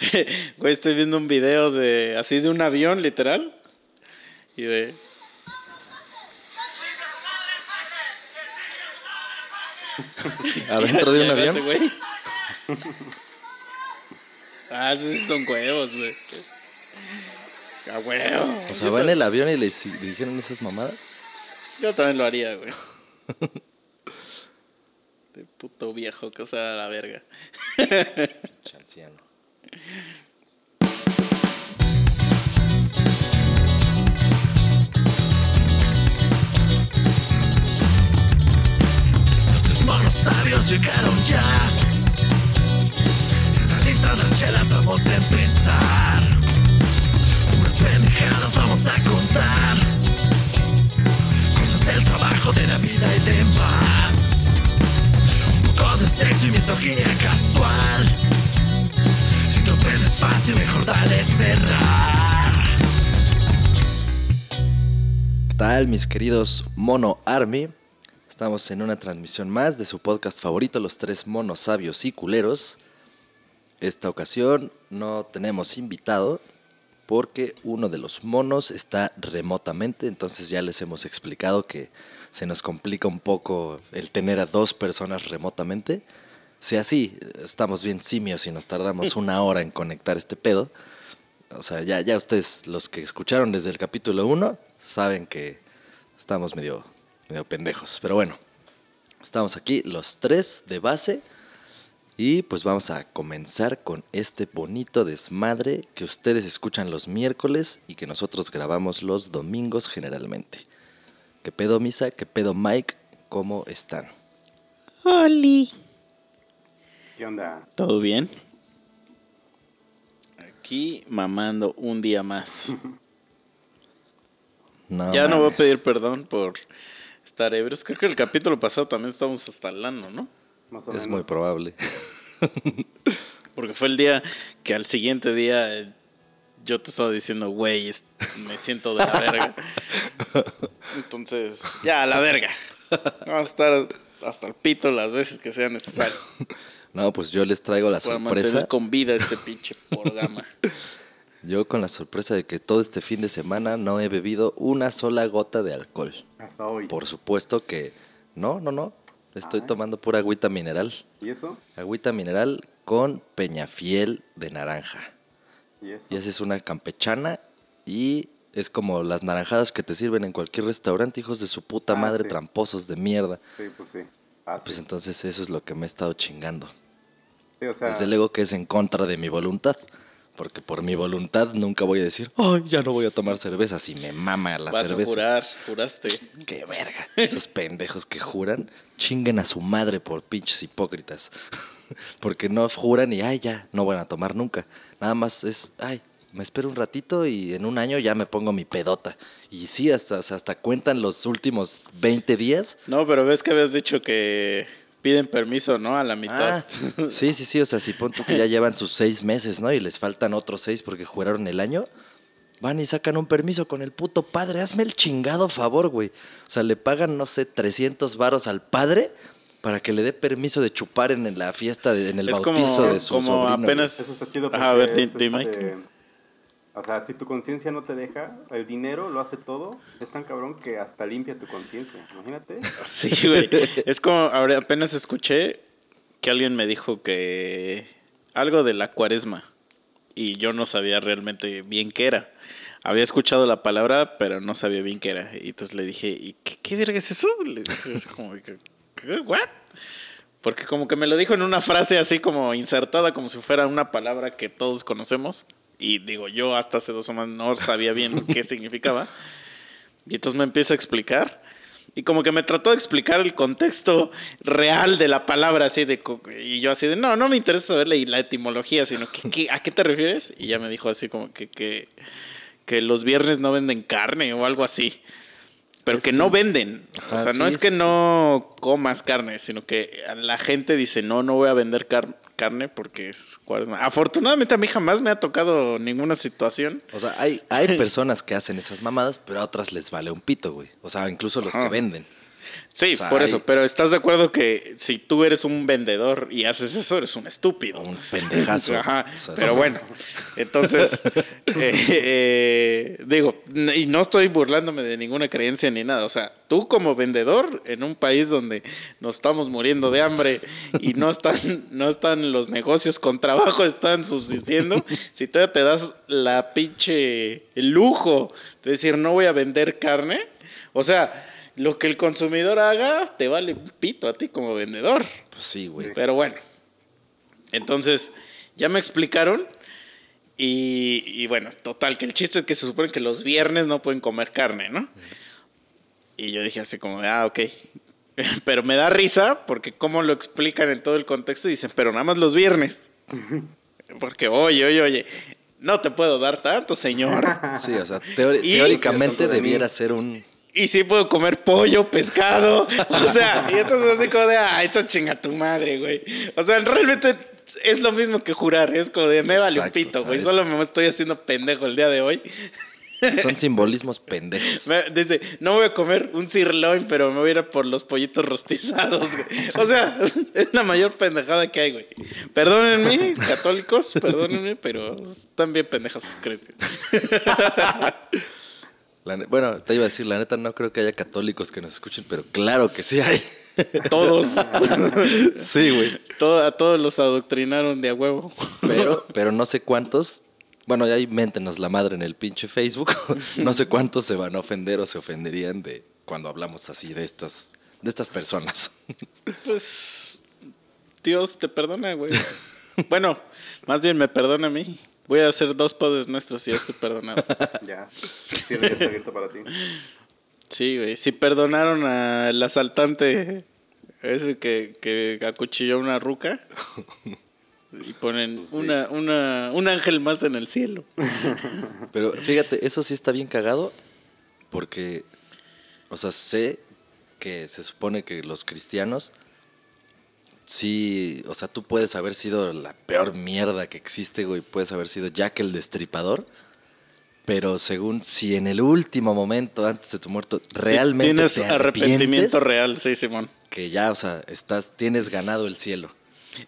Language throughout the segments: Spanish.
Güey, estoy viendo un video de así de un avión, literal. Y de. Adentro de un avión. güey. ah, esos son huevos, güey. A huevo. O sea, va en el avión y le dijeron esas mamadas. Yo también lo haría, güey. De puto viejo que usa la verga. Chanciano. Los tres monos sabios llegaron ya. Están listas las chelas, vamos a empezar. Unas pendejadas vamos a contar. Cosas del trabajo, de la vida y demás. Un poco de sexo y misoginia casual. Fácil, mejor dale cerrar. ¿Qué tal, mis queridos Mono Army? Estamos en una transmisión más de su podcast favorito, Los Tres Monos Sabios y Culeros. Esta ocasión no tenemos invitado porque uno de los monos está remotamente, entonces ya les hemos explicado que se nos complica un poco el tener a dos personas remotamente. Si así, estamos bien simios y nos tardamos una hora en conectar este pedo. O sea, ya, ya ustedes, los que escucharon desde el capítulo 1, saben que estamos medio, medio pendejos. Pero bueno, estamos aquí los tres de base. Y pues vamos a comenzar con este bonito desmadre que ustedes escuchan los miércoles y que nosotros grabamos los domingos generalmente. ¿Qué pedo, Misa? ¿Qué pedo, Mike? ¿Cómo están? Oli. ¿Qué onda? ¿Todo bien? Aquí mamando un día más. No, ya no voy a pedir perdón por estar ebrios. Creo que el capítulo pasado también estábamos hasta el ano, ¿no? Más o Es menos. muy probable. Porque fue el día que al siguiente día eh, yo te estaba diciendo, güey, me siento de la verga. Entonces, ya, a la verga. Vamos a estar hasta el pito las veces que sea necesario No, pues yo les traigo la para sorpresa. mantener con vida este pinche programa. Yo con la sorpresa de que todo este fin de semana no he bebido una sola gota de alcohol. Hasta hoy. Por supuesto que no, no, no. Estoy Ah. tomando pura agüita mineral. ¿Y eso? Agüita mineral con peñafiel de naranja. ¿Y eso? Y esa es una campechana y es como las naranjadas que te sirven en cualquier restaurante, hijos de su puta Ah, madre, sí. tramposos de mierda. Sí, pues sí. Ah, Pues sí. entonces eso es lo que me he estado chingando. Sí, o sea, Desde luego que es en contra de mi voluntad. Porque por mi voluntad nunca voy a decir, ay, ya no voy a tomar cerveza si me mama la Vas cerveza. a jurar, juraste. Qué verga. Esos pendejos que juran, chinguen a su madre por pinches hipócritas. Porque no juran y, ay, ya, no van a tomar nunca. Nada más es, ay, me espero un ratito y en un año ya me pongo mi pedota. Y sí, hasta, hasta cuentan los últimos 20 días. No, pero ves que habías dicho que piden permiso, ¿no? A la mitad. Ah, sí, sí, sí. O sea, si pon tú que ya llevan sus seis meses, ¿no? Y les faltan otros seis porque juraron el año. Van y sacan un permiso con el puto padre. Hazme el chingado favor, güey. O sea, le pagan, no sé, 300 varos al padre para que le dé permiso de chupar en la fiesta, de- en el es como, bautizo de su como sobrino, apenas. eso está chido porque a ver, es, este, Mike. O sea, si tu conciencia no te deja, el dinero lo hace todo. Es tan cabrón que hasta limpia tu conciencia. Imagínate. Sí, güey. Es como, ahora apenas escuché que alguien me dijo que algo de la cuaresma y yo no sabía realmente bien qué era. Había escuchado la palabra, pero no sabía bien qué era. Y entonces le dije, ¿y qué, qué verga es eso? Le dije. ¿What? Porque como que me lo dijo en una frase así como insertada, como si fuera una palabra que todos conocemos. Y digo, yo hasta hace dos semanas no sabía bien qué significaba. Y entonces me empieza a explicar. Y como que me trató de explicar el contexto real de la palabra, así de. Y yo así de, no, no me interesa saber la, la etimología, sino que, que- ¿a qué te refieres? Y ya me dijo así como que, que, que los viernes no venden carne o algo así. Pero que no venden. Ajá, o sea, no es que sí, no comas carne, sino que la gente dice, no, no voy a vender car- carne porque es cuaresma. Afortunadamente a mí jamás me ha tocado ninguna situación. O sea, hay, hay personas que hacen esas mamadas, pero a otras les vale un pito, güey. O sea, incluso los Ajá. que venden. Sí, O sea, por hay- eso, pero ¿estás de acuerdo que si tú eres un vendedor y haces eso, eres un estúpido? Un pendejazo. Ajá, O sea, pero bueno, entonces, eh, eh, digo, y no estoy burlándome de ninguna creencia ni nada, o sea, tú como vendedor en un país donde nos estamos muriendo de hambre y no están, no están los negocios con trabajo, están subsistiendo, si todavía te das la pinche el lujo de decir no voy a vender carne, o sea, lo que el consumidor haga te vale un pito a ti como vendedor. Pues sí, güey. Pero bueno. Entonces, ya me explicaron. Y, y bueno, total, que el chiste es que se supone que los viernes no pueden comer carne, ¿no? Y yo dije así como de, ah, ok. Pero me da risa porque como lo explican en todo el contexto, dicen, pero nada más los viernes. Porque, oye, oye, oye, no te puedo dar tanto, señor. Sí, o sea, Y- teóricamente debiera ser un... Y sí puedo comer pollo, pescado. O sea, y entonces así como de, ay, esto chinga tu madre, güey. O sea, realmente es lo mismo que jurar. Es como de, me vale un pito, güey. Solo me estoy haciendo pendejo el día de hoy. Son simbolismos pendejos. Dice, no voy a comer un sirloin, pero me voy a ir por los pollitos rostizados, güey. O sea, es la mayor pendejada que hay, güey. Perdónenme, católicos, perdónenme, pero están bien pendejas sus creencias. La bueno, te iba a decir, la neta no creo que haya católicos que nos escuchen, pero claro que sí hay. Todos. sí, güey. Todo- a todos los adoctrinaron de a huevo. Pero, pero no sé cuántos, bueno, ya ahí méntenos la madre en el pinche Facebook, no sé cuántos se van a ofender o se ofenderían de cuando hablamos así de estas, de estas personas. Pues Dios te perdona, güey. bueno, más bien me perdona a mí. Voy a hacer dos padres nuestros y ya estoy perdonado. Ya. Ya está abierto para ti. Sí, güey. Si perdonaron al asaltante ese que, que acuchilló una ruca y ponen una, una, un ángel más en el cielo. Pero fíjate, eso sí está bien cagado porque, o sea, sé que se supone que los cristianos, sí, o sea, tú puedes haber sido la peor mierda que existe, güey, puedes haber sido Jack el Destripador, pero según si en el último momento antes de tu muerto realmente Sí, tienes te arrepentimiento real, sí, Simón. que ya, o sea, estás, tienes ganado el cielo.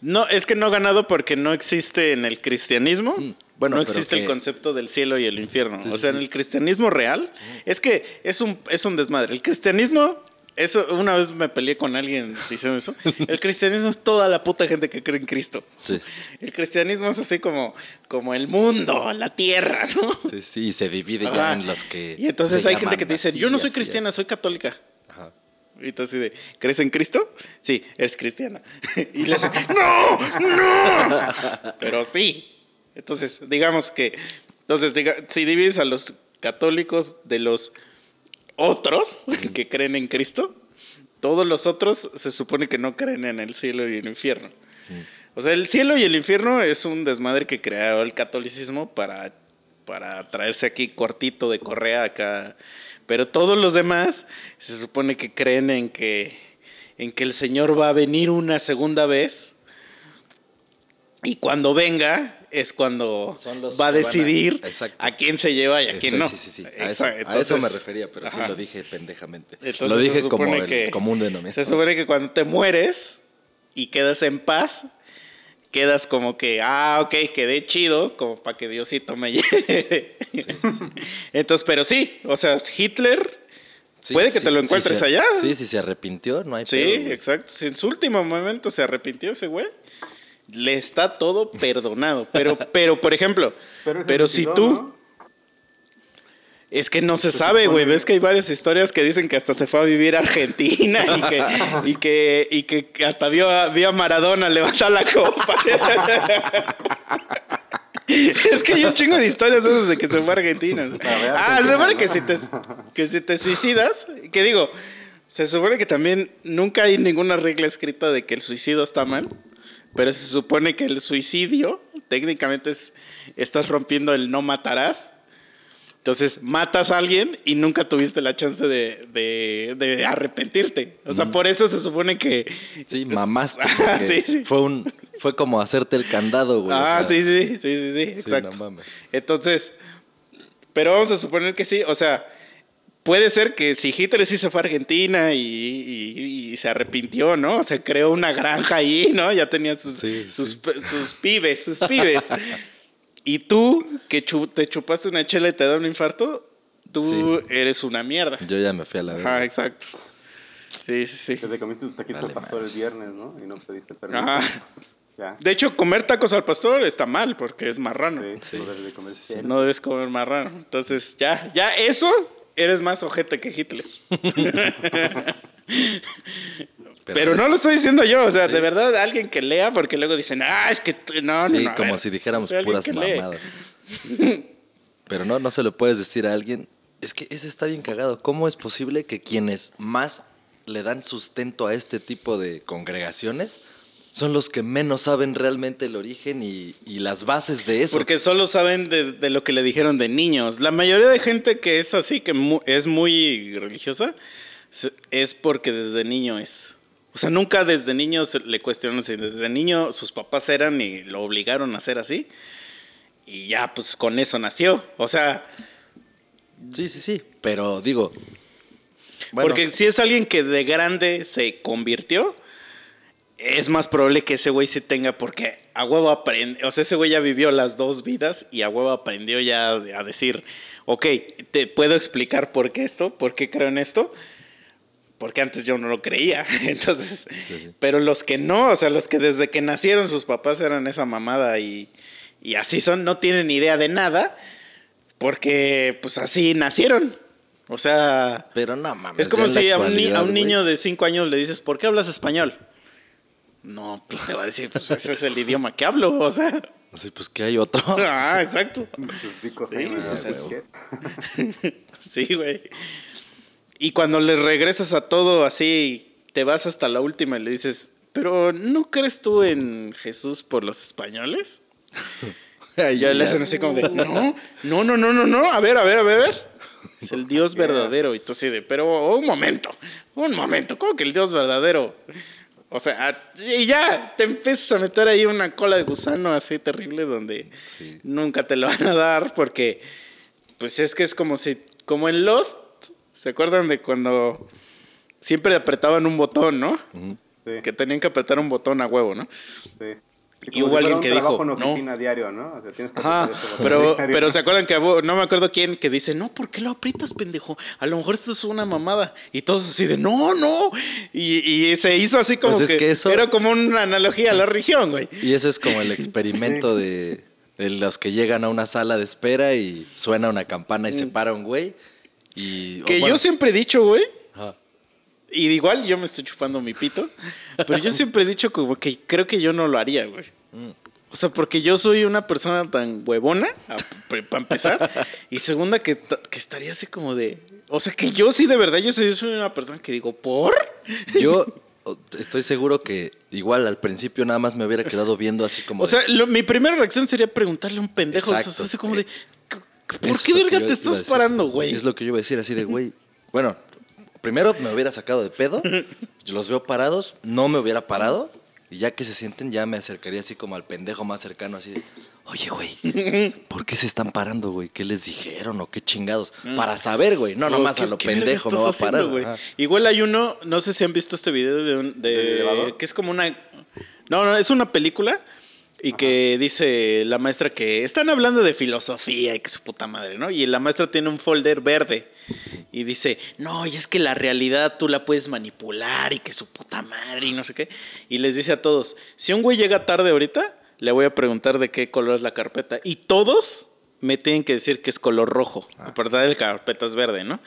No, es que no ganado porque no existe en el cristianismo. Mm, bueno, no existe el concepto del cielo y el infierno. Sí, o sí, sea, en el cristianismo real, es que es un, es un desmadre. El cristianismo, eso, una vez me peleé con alguien diciendo eso. El cristianismo es toda la puta gente que cree en Cristo. Sí. El cristianismo es así como, como el mundo, la tierra, ¿no? Sí, sí, y se divide Ajá. ya en los que. Y entonces hay gente que te dice, yo no soy cristiana, así". soy católica. Ajá. Y tú así de, ¿crees en Cristo? Sí, es cristiana. Y le dice, ¡No! ¡No! Pero sí. Entonces, digamos que, entonces, diga, si divides a los católicos de los otros que creen en Cristo, todos los otros se supone que no creen en el cielo y el infierno. O sea, el cielo y el infierno es un desmadre que creó el catolicismo para, para traerse aquí cortito de correa acá. Pero todos los demás se supone que creen en que, en que el Señor va a venir una segunda vez. Y cuando venga es cuando va a decidir a quién se lleva y a quién no. Sí, sí, sí. A eso, a eso me refería, pero sí lo dije pendejamente. Entonces lo dije como el que- común denominador. Se supone que cuando te mueres y quedas en paz, quedas como que, ah, ok, quedé chido, como para que Diosito me lleve. Entonces, pero sí, o sea, Hitler, Sí, puede que sí, te lo encuentres allá. Sí, sí, se arrepintió, no hay sí, pedo, exacto. En su último momento se arrepintió ese güey, le está todo perdonado. Pero, pero por ejemplo, Pero, si tú... ¿no? Es que no se sabe, güey. Ves que hay varias historias que dicen que hasta se fue a vivir a Argentina y que, y que, y que hasta vio a, vio a Maradona levantar la copa. es que hay un chingo de historias esas de que se fue a Argentina. ah, se supone que si, te, que si te suicidas, que digo, se supone que también nunca hay ninguna regla escrita de que el suicidio está mal, pero se supone que el suicidio técnicamente es, estás rompiendo el no matarás. Entonces, matas a alguien y nunca tuviste la chance de, de- de arrepentirte. O sea, por eso se supone que... Sí, mamaste. Ah, sí, sí. Fue, un, fue como hacerte el candado, güey. o Ah, sea, sí, sí, sí, sí, sí, sí, exacto. no mames. Entonces, pero vamos a suponer que sí, o sea, puede ser que si Hitler sí se fue a Argentina y, y- y se arrepintió, ¿no? O sea, creó una granja ahí, ¿no? Ya tenía sus, Sí, sus, sí. pe- sus pibes, sus pibes. y tú, que chu- te chupaste una chela y te da un infarto, tú Sí. eres una mierda. Yo ya me fui a la verga. Ajá, exacto. Sí, sí, sí. Que te comiste tus taquitos Vale, al pastor el viernes, ¿no? Y no pediste permiso. Ajá. Ya. De hecho, comer tacos al pastor está mal porque es marrano. Sí, no debes de comer Sí, cerdo. No debes comer marrano. Entonces, ya, ya eso, eres más ojete que Hitler. Pero, no lo estoy diciendo yo, o sea, de verdad, alguien que lea, porque luego dicen, ah, es que no, no, Sí, no. como ver, si dijéramos puras mamadas. Pero no, no se lo puedes decir a alguien. Es que eso está bien cagado. ¿Cómo es posible que quienes más le dan sustento a este tipo de congregaciones son los que menos saben realmente el origen y, y las bases de eso? Porque solo saben de, de lo que le dijeron de niños. La mayoría de gente que es así, que mu- es muy religiosa, es porque desde niño es. O sea, nunca desde niño se le cuestionan si desde niño sus papás eran y lo obligaron a hacer así. Y ya, pues con eso nació. O sea, Sí, sí, sí. Pero digo. bueno, Porque si es alguien que de grande se convirtió, es más probable que ese güey se tenga, porque a huevo aprende, o sea, ese güey ya vivió las dos vidas y a huevo aprendió ya a decir, ok, te puedo explicar por qué esto, por qué creo en esto, porque antes yo no lo creía. Entonces, Sí, sí. pero los que no, o sea, los que desde que nacieron sus papás eran esa mamada y, y así son, no tienen idea de nada, porque pues así nacieron. O sea, Pero no mames. es como si a un, a un niño de 5 años le dices, ¿por qué hablas español? No, pues te va a decir, pues ese es el idioma que hablo, o sea. Sí, pues que hay otro. Ah, exacto. Picos Sí, pues es-. Sí, güey. Y cuando le regresas a todo así, te vas hasta la última y le dices, pero ¿no crees tú en Jesús por los españoles? Ahí Ya sí, le hacen así como de, no, no, no, no, no, no, a ver, a ver, a ver, a ver. Es el Dios verdadero. Y tú así de, pero un momento, un momento, ¿cómo que el Dios verdadero? O sea, y ya te empiezas a meter ahí una cola de gusano así terrible donde Sí. nunca te lo van a dar porque, pues es que es como si, como en Lost, ¿se acuerdan de cuando siempre apretaban un botón, no? Sí, Que tenían que apretar un botón a huevo, ¿no? sí. Y hubo si alguien que trabajo dijo, en no. oficina diario, ¿no? O sea, tienes que Ajá, pero, diario. pero se acuerdan que hubo- no me acuerdo quién que dice, no, ¿por qué lo aprietas, pendejo? A lo mejor esto es una mamada. Y todos así de, no, no. Y, y se hizo así como Pues es que, que eso- era como una analogía a la religión, güey. Y eso es como el experimento de, de los que llegan a una sala de espera y suena una campana y se para un güey. Y, Que bueno, yo siempre he dicho, güey. Y igual yo me estoy chupando mi pito, pero yo siempre he dicho como que creo que yo no lo haría, güey. O sea, porque yo soy una persona tan huevona, para empezar, y segunda que, que estaría así como de... O sea, que yo sí, de verdad, yo soy, yo soy una persona que digo, ¿por? Yo o- estoy seguro que igual al principio nada más me hubiera quedado viendo así como. O de, sea, lo- mi primera reacción sería preguntarle a un pendejo. o sea, Exacto. así como de, ¿por eso qué verga te estás parando, güey? Es lo que yo iba a decir, así de, güey. Bueno, primero me hubiera sacado de pedo. Yo los veo parados, no me hubiera parado. Y ya que se sienten, ya me acercaría así como al pendejo más cercano, así de, oye, güey, ¿por qué se están parando, güey? ¿Qué les dijeron o qué chingados? Para saber, güey, no No, nomás ¿qué- a lo pendejo me va a parar. güey? Igual hay uno, no sé si han visto este video de un. De, que es como una. No, no, es una película. Y que dice la maestra que están hablando de filosofía y que su puta madre, ¿no? Y la maestra tiene un folder verde. Y dice, no, y es que la realidad tú la puedes manipular y que su puta madre y no sé qué. Y les dice a todos, si un güey llega tarde ahorita, le voy a preguntar de qué color es la carpeta. Y todos me tienen que decir que es color rojo. Ah. Verdad, el carpeta es verde, ¿no?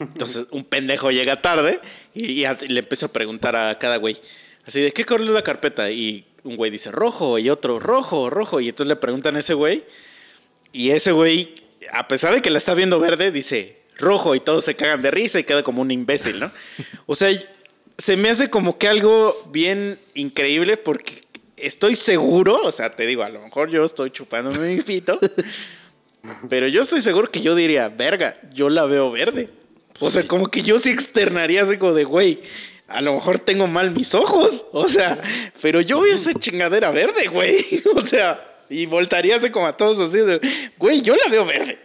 Entonces, un pendejo llega tarde y, y a- y le empieza a preguntar a cada güey. Así, ¿de qué color es la carpeta? Y un güey dice rojo y otro rojo, rojo. Y entonces le preguntan a ese güey. Y ese güey, a pesar de que la está viendo verde, dice rojo y todos se cagan de risa y queda como un imbécil, ¿no? O sea, se me hace como que algo bien increíble porque estoy seguro, o sea, te digo, a lo mejor yo estoy chupándome mi pito, pero yo estoy seguro que yo diría, verga, yo la veo verde. O sea, como que yo sí externaría así como de, güey, a lo mejor tengo mal mis ojos. O sea, pero yo veo esa chingadera verde, güey. O sea, y voltaría así como a todos así de, güey, yo la veo verde.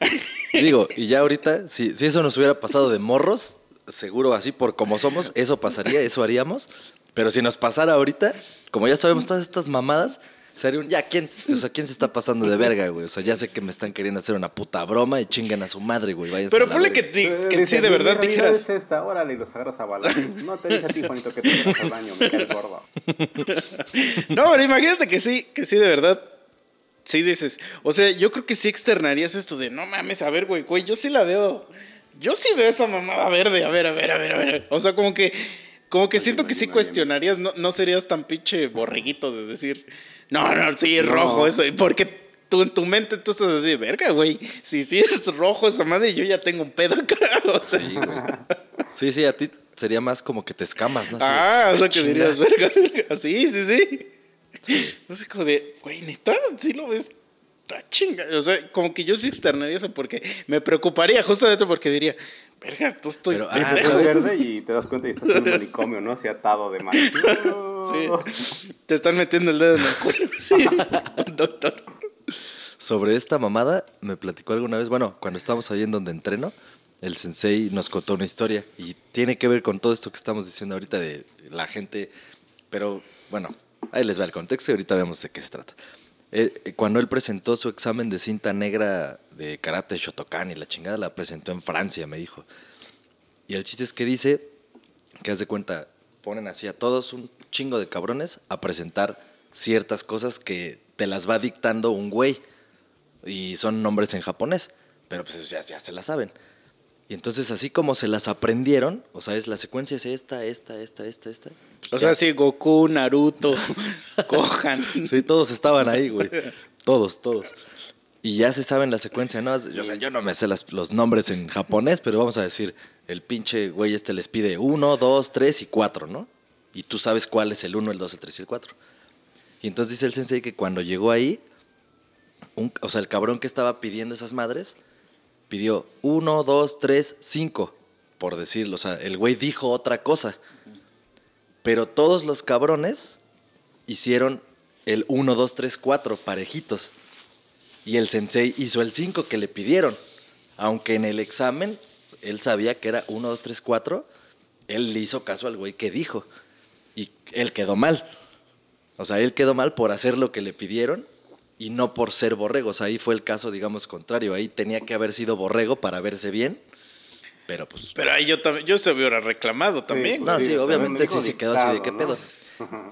Digo, y ya ahorita, si, si eso nos hubiera pasado de morros, seguro así por como somos, eso pasaría, eso haríamos. Pero si nos pasara ahorita, como ya sabemos todas estas mamadas, sería un, ya, ¿quién, o sea, ¿quién se está pasando de verga, güey? O sea, ya sé que me están queriendo hacer una puta broma y chingan a su madre, güey. váyanse Pero a la ponle que, verga. Eh, que sí, de "Mi verdad dijeras. es esta, órale, y los agarras a balazos. No te dije a ti, Juanito, que te hagas al baño, me cae gordo. No, pero imagínate que sí, que sí, de verdad. Sí dices. O sea, yo creo que sí externarías esto de no mames, a ver, güey, güey, yo sí la veo. Yo sí veo esa mamada verde, a ver, a ver, a ver, a ver. O sea, como que. Como que siento que sí cuestionarías, no, no serías tan pinche borreguito de decir, no, no, sí, es rojo eso. Porque tú en tu mente tú estás así, verga, güey. Si sí es rojo esa madre, yo ya tengo un pedo acá. O sea, Sí, güey. Sí, sí, a ti sería más como que te escamas, ¿no? Así ah, o sea que chinga. dirías, verga, verga. Sí, sí, sí. No sé, como de, güey, neta, sí lo ves. Chinga. O sea, como que yo sí externaría eso porque me preocuparía justamente porque diría, verga, tú estoy. Pero, ah, verde y te das cuenta y estás en un manicomio, ¿no? Así atado de mal. Sí. Te están metiendo el dedo en el culo. Sí, doctor. Sobre esta mamada, me platicó alguna vez, bueno, cuando estábamos ahí en donde entreno, el sensei nos contó una historia y tiene que ver con todo esto que estamos diciendo ahorita de la gente, pero bueno, ahí les va el contexto y ahorita vemos de qué se trata. Eh, eh, cuando él presentó su examen de cinta negra de karate Shotokan y la chingada la presentó en Francia, me dijo. Y el chiste es que dice que haz de cuenta, ponen así a todos un chingo de cabrones a presentar ciertas cosas que te las va dictando un güey. Y son nombres en japonés, pero pues ya, ya se las saben. Y entonces así como se las aprendieron, o sea, es la secuencia es esta, esta, esta, esta, esta. O ya. sea, sí, Goku, Naruto, Gohan. Sí, todos estaban ahí, güey. Todos, todos. Y ya se saben la secuencia, ¿no? Yo, o sea, yo no me sé las- los nombres en japonés, pero vamos a decir, el pinche güey este les pide uno, dos, tres y cuatro, ¿no? Y tú sabes cuál es el uno, el dos, el tres y el cuatro. Y entonces dice el sensei que cuando llegó ahí, un- o sea, el cabrón que estaba pidiendo esas madres, pidió uno, dos, tres, cinco, por decirlo. O sea, el güey dijo otra cosa. Pero todos los cabrones hicieron el 1, 2, 3, 4 parejitos. Y el sensei hizo el 5 que le pidieron. Aunque en el examen él sabía que era 1, 2, 3, 4, él le hizo caso al güey que dijo. Y él quedó mal. O sea, él quedó mal por hacer lo que le pidieron y no por ser borrego. O sea, ahí fue el caso, digamos, contrario. Ahí tenía que haber sido borrego para verse bien. Pero pues... Pero ahí yo también, yo se hubiera reclamado también. No, Sí, sí, obviamente sí se quedó así de qué pedo. ¿no? Ajá.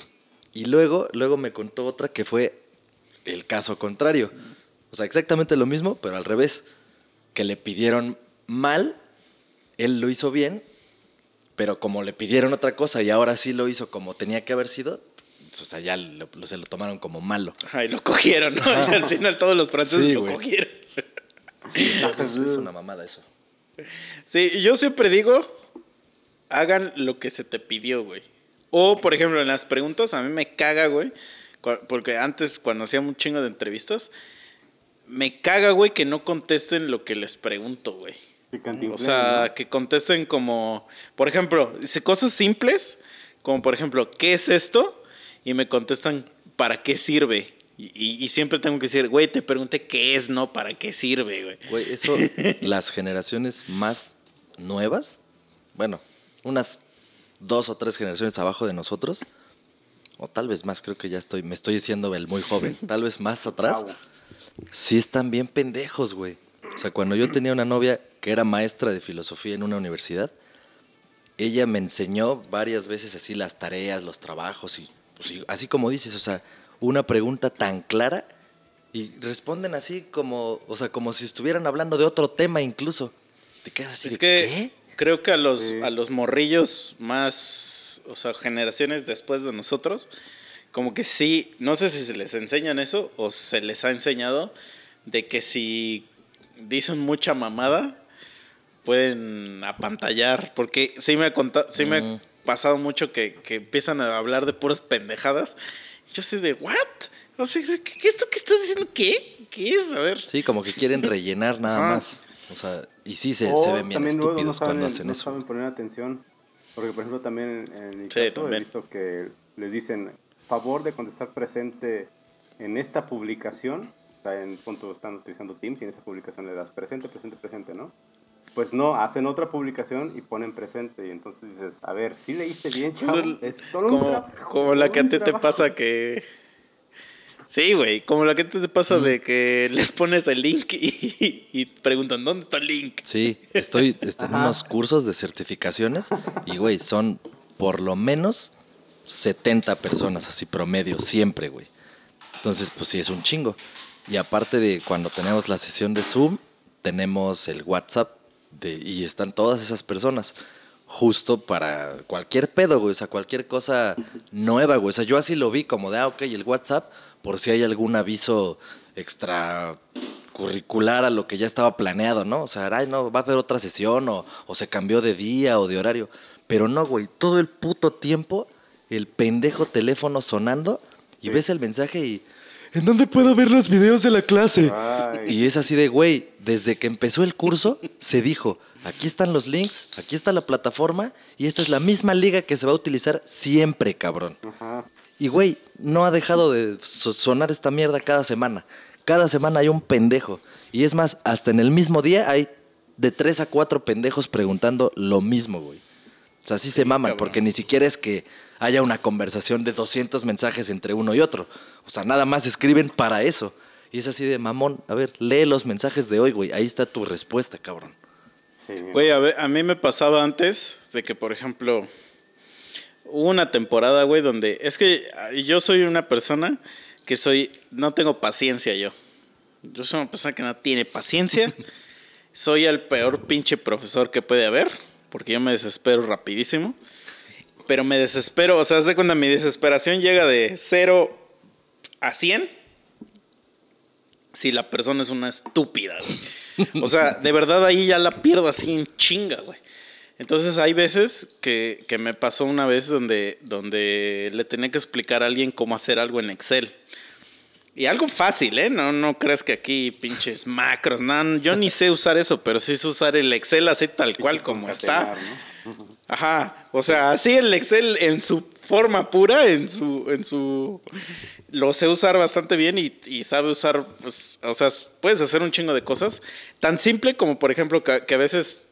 Y luego, luego me contó otra que fue el caso contrario. O sea, exactamente lo mismo, pero al revés. Que le pidieron mal, él lo hizo bien, pero como le pidieron otra cosa y ahora sí lo hizo como tenía que haber sido, o sea, ya lo- lo- se lo tomaron como malo. Ajá, y lo cogieron, ¿no? Y al final todos los franceses Sí, lo cogieron. Es, es una mamada eso. Sí, y yo siempre digo, hagan lo que se te pidió, güey. O, por ejemplo, en las preguntas, a mí me caga, güey. Porque antes, cuando hacía un chingo de entrevistas, me caga, güey, que no contesten lo que les pregunto, güey. O sea, ¿no? que contesten como, por ejemplo, dice cosas simples, como por ejemplo, ¿qué es esto? Y me contestan, ¿para qué sirve? Y, y- y siempre tengo que decir, güey, te pregunté qué es, no para qué sirve, güey. Güey, eso, las generaciones más nuevas, bueno, unas dos o tres generaciones abajo de nosotros, o tal vez más, creo que ya estoy, me estoy diciendo el muy joven, tal vez más atrás, sí están bien pendejos, güey. O sea, cuando yo tenía una novia que era maestra de filosofía en una universidad, ella me enseñó varias veces así las tareas, los trabajos y pues, así como dices, o sea, una pregunta tan clara y responden así como, o sea, como si estuvieran hablando de otro tema incluso. Te quedas así Es de, que ¿qué? creo que a los, Sí. a los morrillos más, o sea, generaciones después de nosotros, como que sí, no sé si se les enseñan eso o se les ha enseñado de que si dicen mucha mamada, pueden apantallar, porque sí me ha, conta- sí me Mm. Pasado mucho que, que empiezan a hablar de puras pendejadas. Yo sé de, ¿what? O sea, ¿qué, qué- esto que estás diciendo qué? ¿Qué es? A ver. Sí, como que quieren rellenar nada Ajá. más. O sea, y sí se, O se ven bien también luego estúpidos no saben, cuando hacen no eso. saben poner atención. Porque, por ejemplo, también en, mi Sí, caso también. he visto que les dicen, favor de contestar presente en esta publicación en punto, están utilizando Teams y en esa publicación le das presente, presente, presente, ¿no? Pues no, hacen otra publicación y ponen presente. Y entonces dices, a ver, ¿sí leíste bien, chavo? Pues Es solo un como, trabajo, como la que a un ti te trabajo". pasa que... Sí, güey, como la que a ti te pasa de que les pones el link y, y preguntan, ¿dónde está el link? Sí, estoy en unos cursos de certificaciones y, güey, son por lo menos 70 personas, así promedio, siempre, güey. Entonces, pues sí, es un chingo. Y aparte de cuando tenemos la sesión de Zoom, tenemos el WhatsApp de, y están todas esas personas. Justo para cualquier pedo, güey. O sea, cualquier cosa nueva, güey. O sea, yo así lo vi como de, ah, ok, el WhatsApp, por si hay algún aviso extra curricular a lo que ya estaba planeado, ¿no? O sea, ay, no, va a haber otra sesión o, o se cambió de día o de horario. Pero no, güey, todo el puto tiempo el pendejo teléfono sonando y Sí. ves el mensaje y... ¿En dónde puedo ver los videos de la clase? Ay. Y es así de, güey, desde que empezó el curso se dijo, aquí están los links, aquí está la plataforma y esta es la misma liga que se va a utilizar siempre, cabrón. Ajá. Y güey, no ha dejado de so- sonar esta mierda cada semana. Cada semana hay un pendejo. Y es más, hasta en el mismo día hay de tres a cuatro pendejos preguntando lo mismo, güey. O sea, así se maman, cabrón. porque ni siquiera es que haya una conversación de 200 mensajes entre uno y otro. O sea, nada más escriben para eso. Y es así de mamón. A ver, lee los mensajes de hoy, güey. Ahí está tu respuesta, cabrón. Sí. Güey, a, ver, a mí me pasaba antes de que, por ejemplo, hubo una temporada, güey, donde es que yo soy una persona que soy, no tengo paciencia yo. Yo soy una persona que no tiene paciencia. soy el peor pinche profesor que puede haber, porque yo me desespero rapidísimo. Pero me desespero, o sea, haz de cuenta, mi desesperación llega de 0 a 100 si la persona es una estúpida, güey. O sea, de verdad ahí ya la pierdo así en chinga, güey. Entonces hay veces que, que me pasó una vez donde, donde le tenía que explicar a alguien cómo hacer algo en Excel. Y algo fácil, ¿eh? No, no crees que aquí pinches macros, no, yo ni sé usar eso, pero sí sé usar el Excel así tal cual como está. Ajá, o sea, así el Excel en su forma pura, en su, en su, lo sé usar bastante bien y, y sabe usar, pues, o sea, puedes hacer un chingo de cosas, tan simple como por ejemplo que, que a veces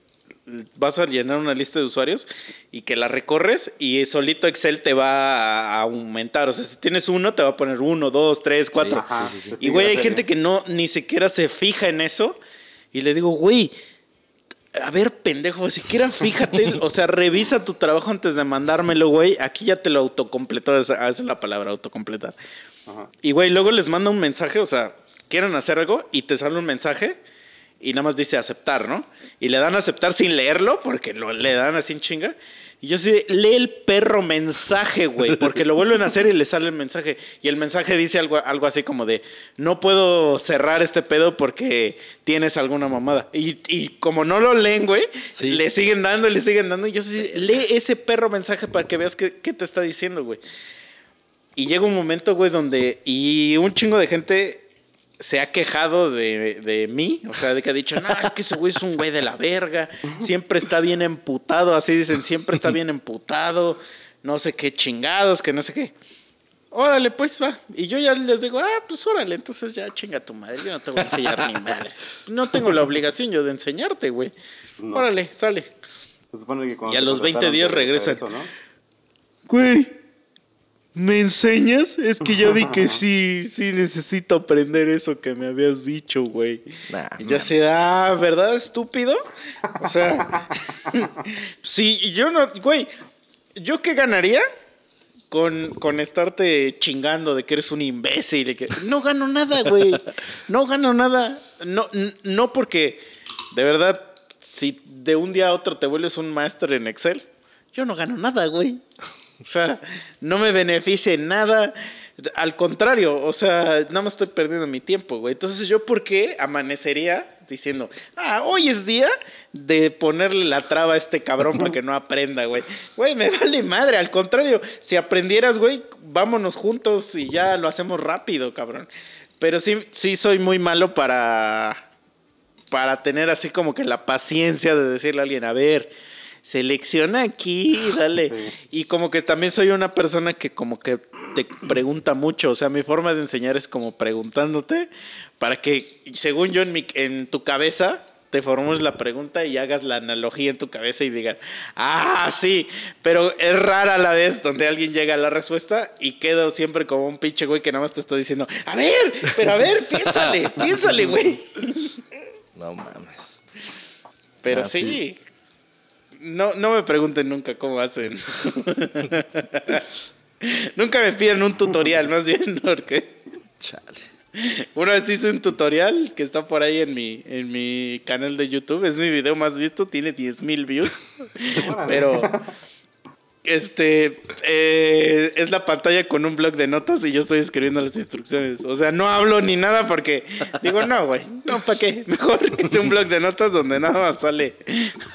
vas a llenar una lista de usuarios y que la recorres y solito Excel te va a aumentar, o sea, si tienes uno te va a poner uno, dos, tres, cuatro. Sí, sí, sí. Y güey, hay gente que no ni siquiera se fija en eso y le digo, güey, a ver, pendejo, siquiera fíjate, o sea, revisa tu trabajo antes de mandármelo, güey. Aquí ya te lo autocompletó, esa esa es la palabra, autocompletar. Ajá. Y, güey, luego les manda un mensaje, o sea, quieren hacer algo y te sale un mensaje y nada más dice aceptar, ¿no? Y le dan a aceptar sin leerlo, porque lo, le dan así en chinga. Y yo sí, lee el perro mensaje, güey, porque lo vuelven a hacer y le sale el mensaje. Y el mensaje dice algo, algo así como de, no puedo cerrar este pedo porque tienes alguna mamada. Y, y como no lo leen, güey, Sí. le siguen dando, le siguen dando. Y yo sí, lee ese perro mensaje para que veas qué, qué te está diciendo, güey. Y llega un momento, güey, donde. Y un chingo de gente se ha quejado de, de mí. O sea, de que ha dicho, no, es que ese güey es un güey de la verga. Siempre está bien emputado. Así dicen, siempre está bien emputado. No sé qué chingados, que no sé qué. Órale, pues va. Y yo ya les digo, ah, pues órale, entonces ya chinga tu madre. Yo no te voy a enseñar ni madre. No tengo la obligación yo de enseñarte, güey. No. Órale, sale. Supone que cuando Y a los 20 contrataron días regresan. eso, ¿no? Güey, ¿me enseñas? Es que ya vi que sí, sí necesito aprender eso que me habías dicho, güey. Nah, Y ya se da, ¿verdad, estúpido? O sea, sí, yo no, güey, ¿yo qué ganaría? Con, con estarte chingando de que eres un imbécil. y que- No gano nada, güey. No gano nada. No, no porque, de verdad, si de un día a otro te vuelves un máster en Excel, yo no gano nada, güey. O sea, no me beneficia en nada. Al contrario, o sea, nada más estoy perdiendo mi tiempo, güey. Entonces, ¿yo por qué amanecería diciendo, ah, hoy es día de ponerle la traba a este cabrón para que no aprenda, güey? Güey, me vale madre. Al contrario, si aprendieras, güey, vámonos juntos y ya lo hacemos rápido, cabrón. Pero sí, sí soy muy malo para, para tener así como que la paciencia de decirle a alguien, a ver, selecciona aquí, dale. Y como que también soy una persona que como que te pregunta mucho, o sea, mi forma de enseñar es como preguntándote para que, según yo, en, mi, en tu cabeza te formules la pregunta y hagas la analogía en tu cabeza y digas, ah, sí, pero es rara la vez donde alguien llega a la respuesta y quedo siempre como un pinche güey que nada más te está diciendo, a ver, pero a ver, piénsale, piénsale, güey. No mames. Pero Ah, sí. sí. No, no me pregunten nunca cómo hacen. nunca me piden un tutorial, más bien, porque Chale. una vez hice un tutorial que está por ahí en mi, en mi canal de YouTube. Es mi video más visto, tiene 10 mil views. Pero este eh, es la pantalla con un blog de notas y yo estoy escribiendo las instrucciones. O sea, no hablo ni nada porque digo, no, güey, no, ¿para qué? Mejor que sea un blog de notas donde nada más sale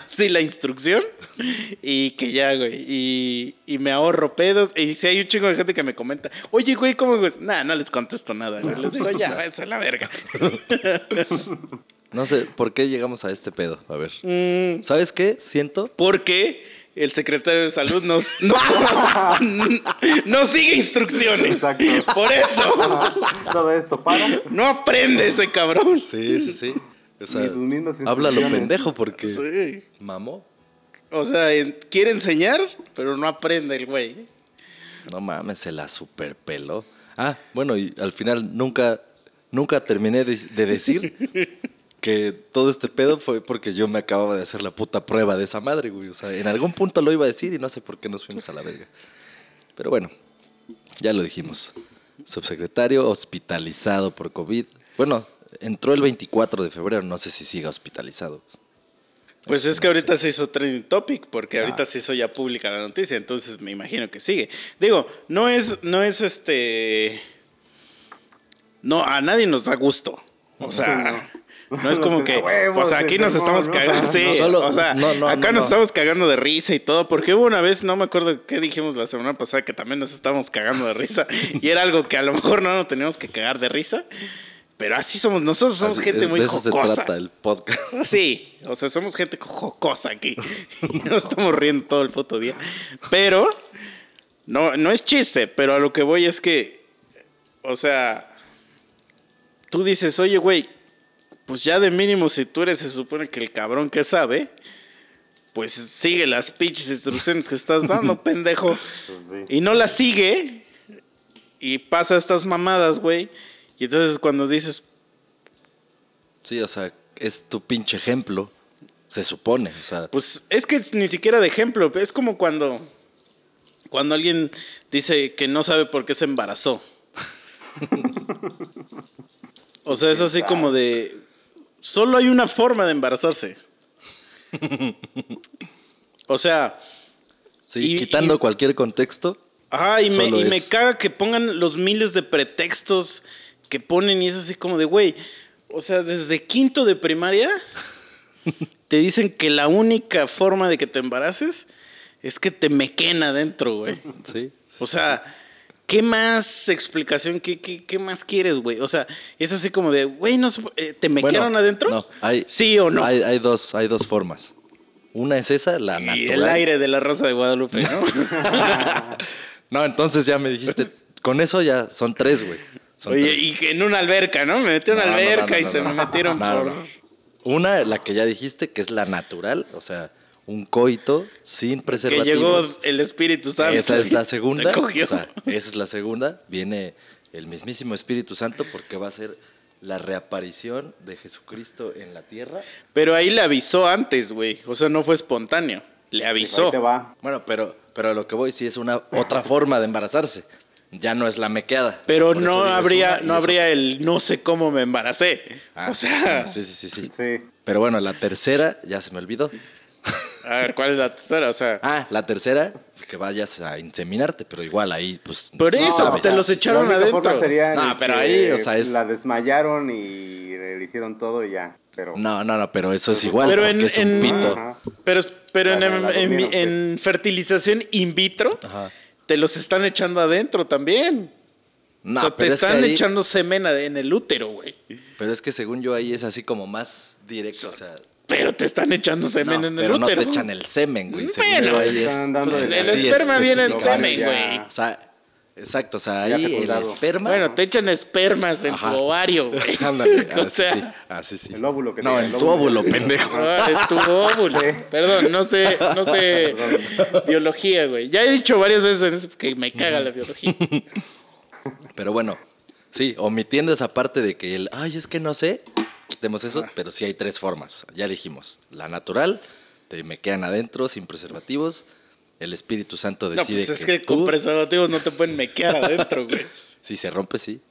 así la instrucción y que ya, güey. Y, y me ahorro pedos. Y si hay un chingo de gente que me comenta, oye, güey, ¿cómo? güey? Nah, no les contesto nada, güey. Les digo, ya, váyanse a la verga. No sé, ¿por qué llegamos a este pedo? A ver. Mm, ¿Sabes qué? Siento. porque el secretario de salud nos no, no sigue instrucciones. Exacto. Por eso Todo esto para. no aprende ese cabrón. Sí, sí, sí. O sea, Ni sus mismas habla lo pendejo porque Sí. mamó. O sea, quiere enseñar, pero no aprende el güey. No mames, se la superpeló. Ah, bueno, y al final nunca, nunca terminé de, de decir que todo este pedo fue porque yo me acababa de hacer la puta prueba de esa madre, güey. O sea, en algún punto lo iba a decir y no sé por qué nos fuimos a la verga. Pero bueno, ya lo dijimos. Subsecretario hospitalizado por COVID. Bueno, entró el 24 de febrero, no sé si siga hospitalizado. Pues es que ahorita se hizo trending topic, porque Ah. ahorita se hizo ya pública la noticia, entonces me imagino que sigue. Digo, no es, no es este. No, a nadie nos da gusto. O sea, no. Es Los como que huevo O sea, se aquí nos estamos ¿no? cagando. Sí, o sea, no, no, acá no, nos no. estamos cagando de risa y todo, porque hubo una vez, no me acuerdo qué dijimos la semana pasada, que también nos estábamos cagando de risa, y era algo que a lo mejor no nos teníamos que cagar de risa. Pero así somos, nosotros somos Así- gente es- muy de eso se jocosa. trata el podcast. Sí, o sea, somos gente jocosa aquí. Y nos estamos riendo todo el puto día. Pero, no, no es chiste, pero a lo que voy es que, o sea, tú dices, oye, güey, pues ya de mínimo si tú eres, se supone que el cabrón que sabe, pues sigue las pinches instrucciones que estás dando, pendejo. Pues sí. Y no las sigue y pasa estas mamadas, güey. Y entonces cuando dices, Sí, o sea, es tu pinche ejemplo. Se supone, o sea. Pues es que ni siquiera de ejemplo, es como cuando, cuando alguien dice que no sabe por qué se embarazó. o sea, es así como de, solo hay una forma de embarazarse. o sea, Sí, Y- quitando y- cualquier contexto. Ajá, y, me, y me caga que pongan los miles de pretextos que ponen y es así como de, güey, o sea, desde quinto de primaria te dicen que la única forma de que te embaraces es que te mequen adentro, güey. Sí. O sea, ¿qué más explicación, qué, qué, qué más quieres, güey? O sea, es así como de, güey, no, se eh, ¿te Bueno, adentro? No, hay, ¿Sí o no? Hay, hay dos, hay dos formas. Una es esa, la y natural. el aire de la Rosa de Guadalupe, ¿no? No, entonces ya me dijiste, con eso ya son tres, güey. Oye, tres. y en una alberca, ¿no? Me metí en una No, no, no, alberca no, y se no. me metieron por... Una, la que ya dijiste, que es la natural, o sea, un coito sin Que preservativos. llegó el Espíritu Santo. Esa es la segunda. O sea, esa es la segunda. Viene el mismísimo Espíritu Santo porque va a ser la reaparición de Jesucristo en la tierra. Pero ahí le avisó antes, güey. O sea, no fue espontáneo. Le avisó. Ahí te va. Bueno, pero, pero a lo que voy sí es una otra forma de embarazarse. Ya no es la mequeada. Pero no habría, no habría el no sé cómo me embaracé. Ah, o sea, sí, sí, sí, sí. Sí. Pero bueno, la tercera, ya se me olvidó. A ver, ¿cuál es la tercera? O sea, Ah, la tercera, que vayas a inseminarte, pero igual ahí, pues. por no eso te los echaron la única adentro. forma sería No, pero ahí, o sea, es- La desmayaron y le hicieron todo y ya. Pero No, no, no, pero eso es igual. Pero en, es un en- pito. Ajá. pero, pero en, La- la en- durmieron, en pues. fertilización in vitro Ajá. te los están echando adentro también. No, o sea, te pero es que están ahí- echando semen en el útero, güey. Pero es que según yo ahí es así como más directo, o sea. Pero te están echando semen No, en el pero no útero. te echan el semen, güey. yo, ahí es- están dando pues, el el esperma viene en específico. semen, ya. güey. O sea, exacto, o sea, ahí el esperma. Bueno, te echan espermas en Ajá. tu ovario, güey. Ándale, o así sea, sí, así sí. El óvulo que No, en el tu óvulo. pendejo. Ah, es tu óvulo. Perdón, no sé, no sé biología, güey. Ya he dicho varias veces en eso que me caga la biología. Pero bueno, sí, omitiendo esa parte de que el, ay, es que no sé, quitemos eso, pero sí hay tres formas. Ya dijimos, la natural, te me quedan adentro sin preservativos. El Espíritu Santo No, decide pues es que, que tú, con preservativos no te pueden mequear adentro, güey. si se rompe, sí.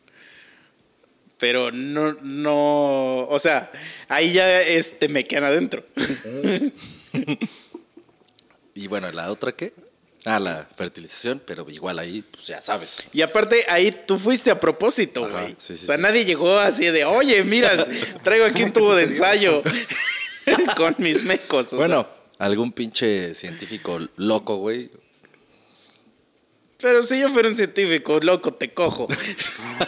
Pero no, no, o sea, ahí ya es, te mequean adentro. Y bueno, ¿la otra qué? Ah, la fertilización, pero igual ahí, pues ya sabes. Y aparte, ahí tú fuiste a propósito, güey. sí, sí, o sea, sí. nadie llegó así de, oye, mira, traigo aquí un tubo de ensayo con mis mecos. o sea. Bueno, algún pinche científico loco, güey. Pero si yo fuera un científico, loco, te cojo.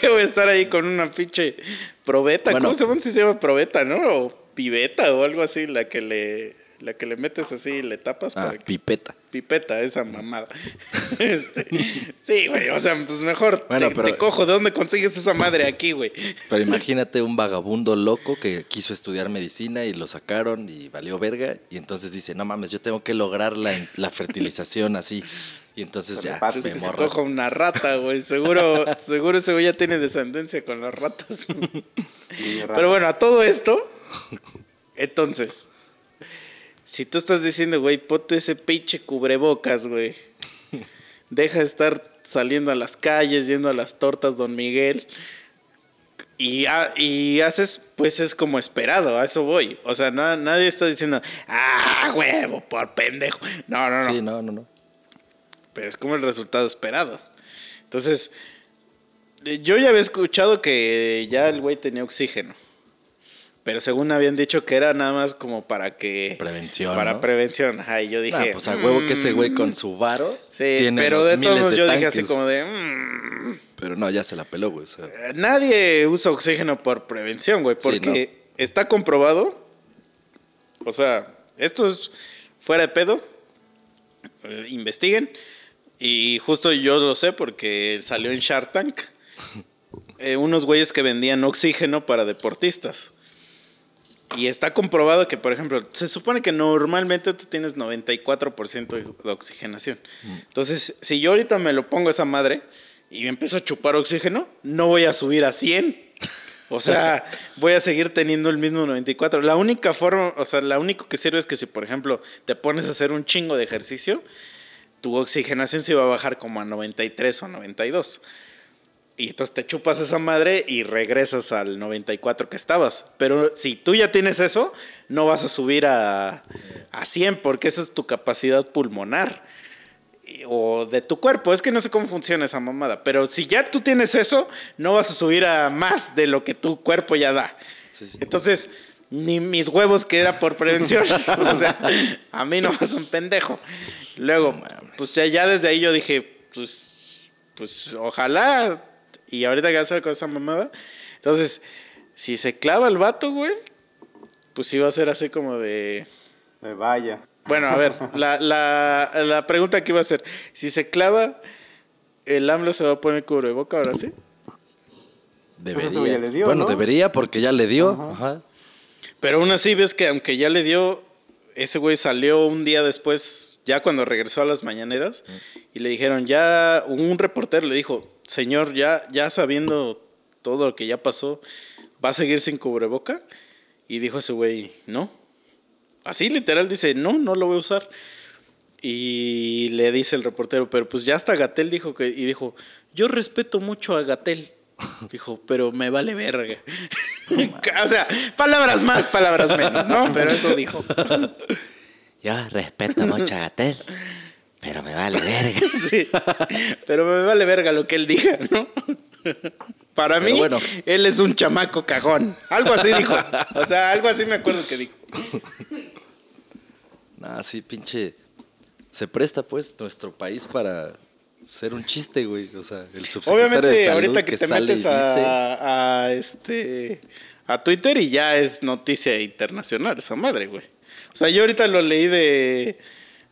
¿Qué voy a estar ahí con una pinche probeta? Bueno. ¿Cómo se llama? Sí se llama probeta, ¿no? O pibeta o algo así, la que le, la que le metes así y le tapas Ah, para que... pipeta. Pipeta, esa mamada. Este, sí, güey, o sea, pues mejor Bueno, te, pero- te cojo. ¿De dónde consigues esa madre aquí, güey? Pero imagínate un vagabundo loco que quiso estudiar medicina y lo sacaron y valió verga. Y entonces dice, no mames, yo tengo que lograr la, la fertilización así. Y entonces ya, Telepático. Pues me que se coja una rata, güey. Seguro, seguro ese güey ya tiene descendencia con las ratas. Pero bueno, a todo esto, entonces, si tú estás diciendo, güey, ponte ese pinche cubrebocas, güey. Deja de estar saliendo a las calles, yendo a las tortas Don Miguel. Y, ha- y haces, pues es como esperado, a eso voy. O sea, na- nadie está diciendo, ah, huevo, por pendejo. No, no, no. Sí, no, no, no. Pero es como el resultado esperado. Entonces, eh, yo ya había escuchado que ya el güey tenía oxígeno. Pero según habían dicho que era nada más como para que... Prevención, Para ¿no? prevención. Ajá, y yo dije... Nah, pues a huevo que ese güey "Mm". con su varo Sí, tiene pero de todos de yo dije así como de... "Mm". Pero no, ya se la peló, güey. o sea. Eh, Nadie usa oxígeno por prevención, güey, Sí, porque está comprobado. O sea, esto es fuera de pedo. eh, investiguen. Y justo yo lo sé porque salió en Shark Tank. eh, unos güeyes que vendían oxígeno para deportistas. Y está comprobado que, por ejemplo, se supone que normalmente tú tienes 94% de oxigenación. Entonces, si yo ahorita me lo pongo a esa madre y empiezo a chupar oxígeno, no voy a subir a 100. O sea, voy a seguir teniendo el mismo 94. La única forma, o sea, la único que sirve es que si, por ejemplo, te pones a hacer un chingo de ejercicio, tu oxigenación se va a bajar como a 93 o 92. Y entonces te chupas esa madre y regresas al 94 que estabas. Pero si tú ya tienes eso, no vas a subir a, a 100 porque esa es tu capacidad pulmonar. O de tu cuerpo. Es que no sé cómo funciona esa mamada. Pero si ya tú tienes eso, no vas a subir a más de lo que tu cuerpo ya da. Sí, sí. Entonces, ni mis huevos que era por prevención. o sea, a mí no me un pendejo. Luego, pues ya, ya desde ahí yo dije, pues, pues ojalá. Y ahorita que hacer con esa mamada. Entonces, si se clava el vato, güey, pues iba a ser así como de. Eh, vaya. Bueno, a ver, la, la, la pregunta que iba a ser: si se clava, ¿el AMLO se va a poner cubreboca ahora sí? Debería. dio, bueno, ¿no? debería porque ya le dio. Ajá. Pero aún así ves que aunque ya le dio, ese güey salió un día después, ya cuando regresó a las mañaneras, y le dijeron, ya, un reportero le dijo, señor, ya, ya sabiendo todo lo que ya pasó, ¿va a seguir sin cubreboca? Y dijo ese güey, no. Así literal dice, no, no lo voy a usar. Y le dice el reportero, pero pues ya hasta Gatel dijo que, y dijo, yo respeto mucho a Gatel. Dijo, pero me vale verga. o sea, palabras más, palabras menos, ¿no? Pero eso dijo. Yo respeto mucho a Gatel, pero me vale verga. Sí. Pero me vale verga lo que él diga, ¿no? Para Pero mí, bueno. él es un chamaco cagón. Algo así dijo. O sea, algo así me acuerdo que dijo. Nah, sí, pinche. Se presta, pues, nuestro país para ser un chiste, güey. O sea, el subsecretario de Obviamente, salud ahorita que, te sale metes dice- a, a, este a Twitter y ya es noticia internacional esa madre, güey. O sea, yo ahorita lo leí de.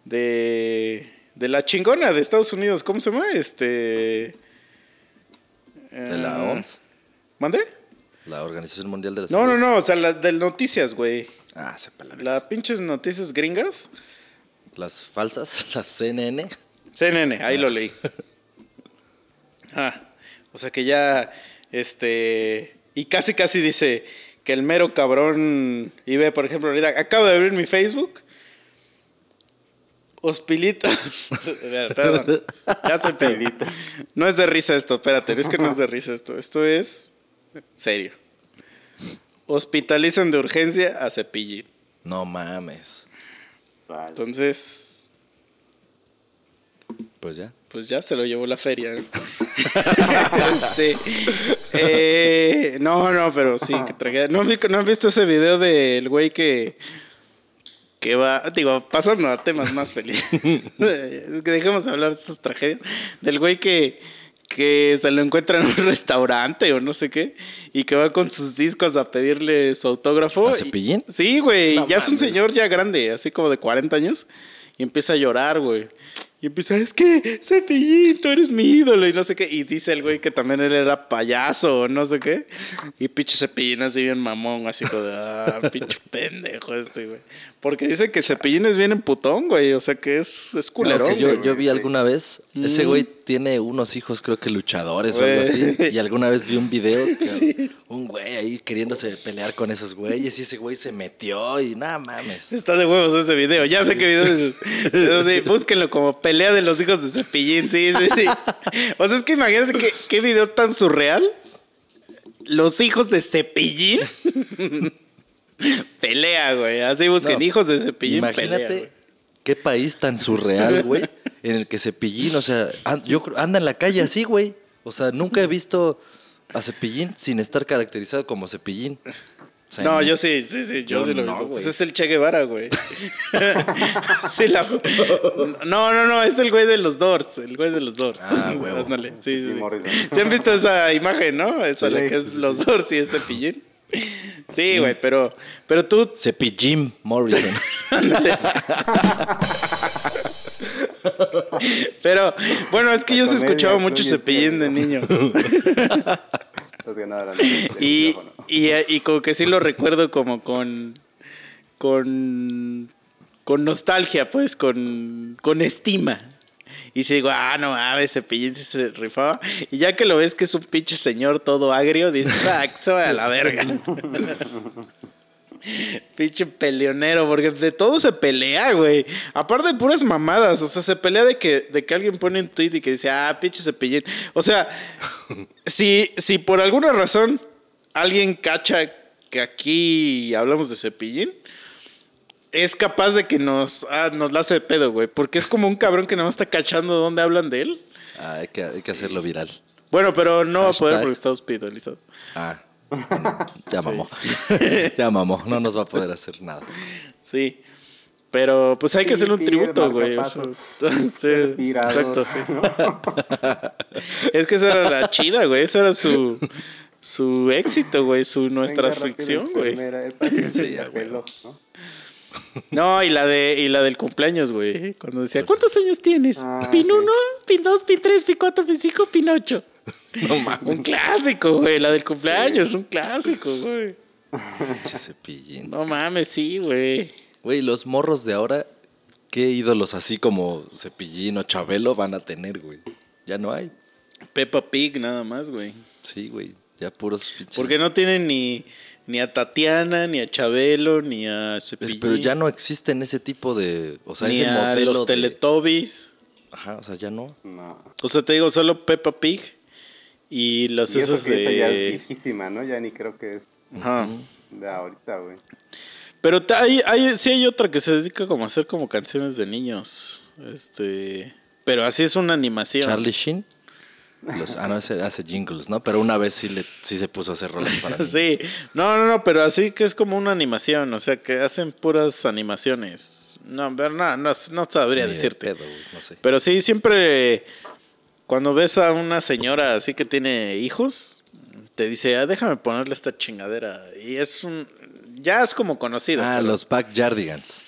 de. de la chingona de Estados Unidos. ¿Cómo se llama? Este. ¿De la eh, OMS? ¿Mande? La Organización Mundial de la No, Salud. no, no, o sea, la de noticias, güey. Ah, sepa la Las pinches noticias gringas. Las falsas, las CNN. CNN, ahí lo leí. Ah, o sea que ya, este, y casi casi dice que el mero cabrón, y ve, por ejemplo, ahorita acabo de abrir mi Facebook. Hospilito. Perdón, ya soy pelito. No es de risa esto, espérate, es que no es de risa esto. Esto es serio. Hospitalizan de urgencia a Cepillín. No mames. Vale. Entonces, Pues ya. pues ya se lo llevó la feria. ¿no? Este, eh, no, no, pero sí, que tragedia. ¿No, han vi- ¿No han visto ese video del güey que, que va, digo, pasando a temas más felices? que dejemos de hablar de esas tragedias. Del güey que, que se lo encuentra en un restaurante o no sé qué y que va con sus discos a pedirle su autógrafo. ¿A Cepillín? Sí, güey, No ya es un señor ya grande, así como de 40 años, y empieza a llorar, güey. Y empieza, es que Cepillín, tú eres mi ídolo, y no sé qué. Y dice el güey que también él era payaso, o no sé qué. Y pinche Cepillín así bien mamón, así como de, ah, pinche pendejo este, güey. Porque dice que Cepillín es bien emputón, güey, o sea que es, es No, culerón, sí, yo, güey. yo vi alguna vez, ese Mm. güey tiene unos hijos, creo que luchadores o algo así. Y alguna vez vi un video que un güey ahí queriéndose pelear con esos güeyes y ese güey se metió y nada mames. Está de huevos ese video. Ya sé qué video dices. Pero sí, búsquenlo como pelea de los hijos de Cepillín. Sí, sí, sí. O sea, es que imagínate qué, qué video tan surreal. Los hijos de Cepillín. pelea, güey. Así busquen No, hijos de Cepillín. Imagínate pelea. Qué país tan surreal, güey, en el que Cepillín, o sea, an- yo creo- anda en la calle así, güey. O sea, nunca he visto a Cepillín sin estar caracterizado como Cepillín. O sea, No, en- yo sí, sí, sí, yo, Yo sí lo he no, visto. Pues güey. es el Che Guevara, güey. sí, la... No, no, no, es el güey de los Doors, el güey de los Doors. Ah. Ándale, sí, sí. Jim sí. Morrison. ¿Sí han visto esa imagen, no? Esa Sí, la que es sí, los sí. Doors y ese pillín. Sí, güey, pero, pero tú, Cepillín Morrison. pero, bueno, es que yo Comedia, escuchaba mucho cepillín de niño. Y, y, y como que sí lo recuerdo como con, con, con nostalgia, pues, con, con estima. Y si digo, ah, no mames, Cepillín se rifaba. Y ya que lo ves que es un pinche señor todo agrio, dices, ah, a la verga. pinche peleonero, porque de todo se pelea, güey. Aparte de puras mamadas, o sea, se pelea de que, de que alguien pone un tweet y que dice, ah, pinche Cepillín. O sea, si, si por alguna razón alguien cacha que aquí hablamos de Cepillín, es capaz de que nos, ah, nos la hace de pedo, güey. Porque es como un cabrón que no está cachando dónde hablan de él. Ah, hay, que, hay que hacerlo viral. Bueno, pero no va a poder porque está hospitalizado. Ah, ya mamó. ya mamó. No nos va a poder hacer nada. Sí. Pero pues hay que hacerle un tributo, güey. sí, exacto, sí. es que esa era la chida, güey. Esa era su, su éxito, güey. Su nuestra Venga, ficción, güey. enfermera, el paciente, Sí, ¿no? No, y la de y la del cumpleaños, güey. Cuando decía, ¿cuántos años tienes? Ah, pin sí. 1, pin 2, pin 3, pin 4, pin 5, pin 8. No mames. Un clásico, güey. La del cumpleaños, un clásico, güey. Pinche Cepillín. No mames, sí, güey. Güey, los morros de ahora, ¿qué ídolos así como Cepillín o Chabelo van a tener, güey? Ya no hay. Peppa Pig, nada más, güey. Sí, güey. Ya puros pinches. Porque no tienen ni, ni a Tatiana, ni a Chabelo, ni a Cepillín. pero ya no existen ese tipo de. O sea, ni ese a modelo. los de- Teletubbies. Ajá, o sea, ya no. No. O sea, te digo, solo Peppa Pig y los Y eso esos que esa ya es de... viejísima, ¿no? Ya ni creo que es Ajá. de ahorita, güey. Pero hay, hay, sí hay otra que se dedica como a hacer como canciones de niños. Este... Pero así es una animación. Charlie Sheen. Los, ah, no, ese hace jingles, ¿no? Pero una vez sí, le, sí se puso a hacer rolas para mí. Sí, no, no, no, pero así que es como una animación, o sea, que hacen puras animaciones. No, pero no, no, no sabría Ni de decirte. pedo, güey, no sé. Pero sí, siempre cuando ves a una señora así que tiene hijos, te dice, ah, déjame ponerle esta chingadera. Y es un. Ya es como conocido. Ah, pero, los Backyardigans.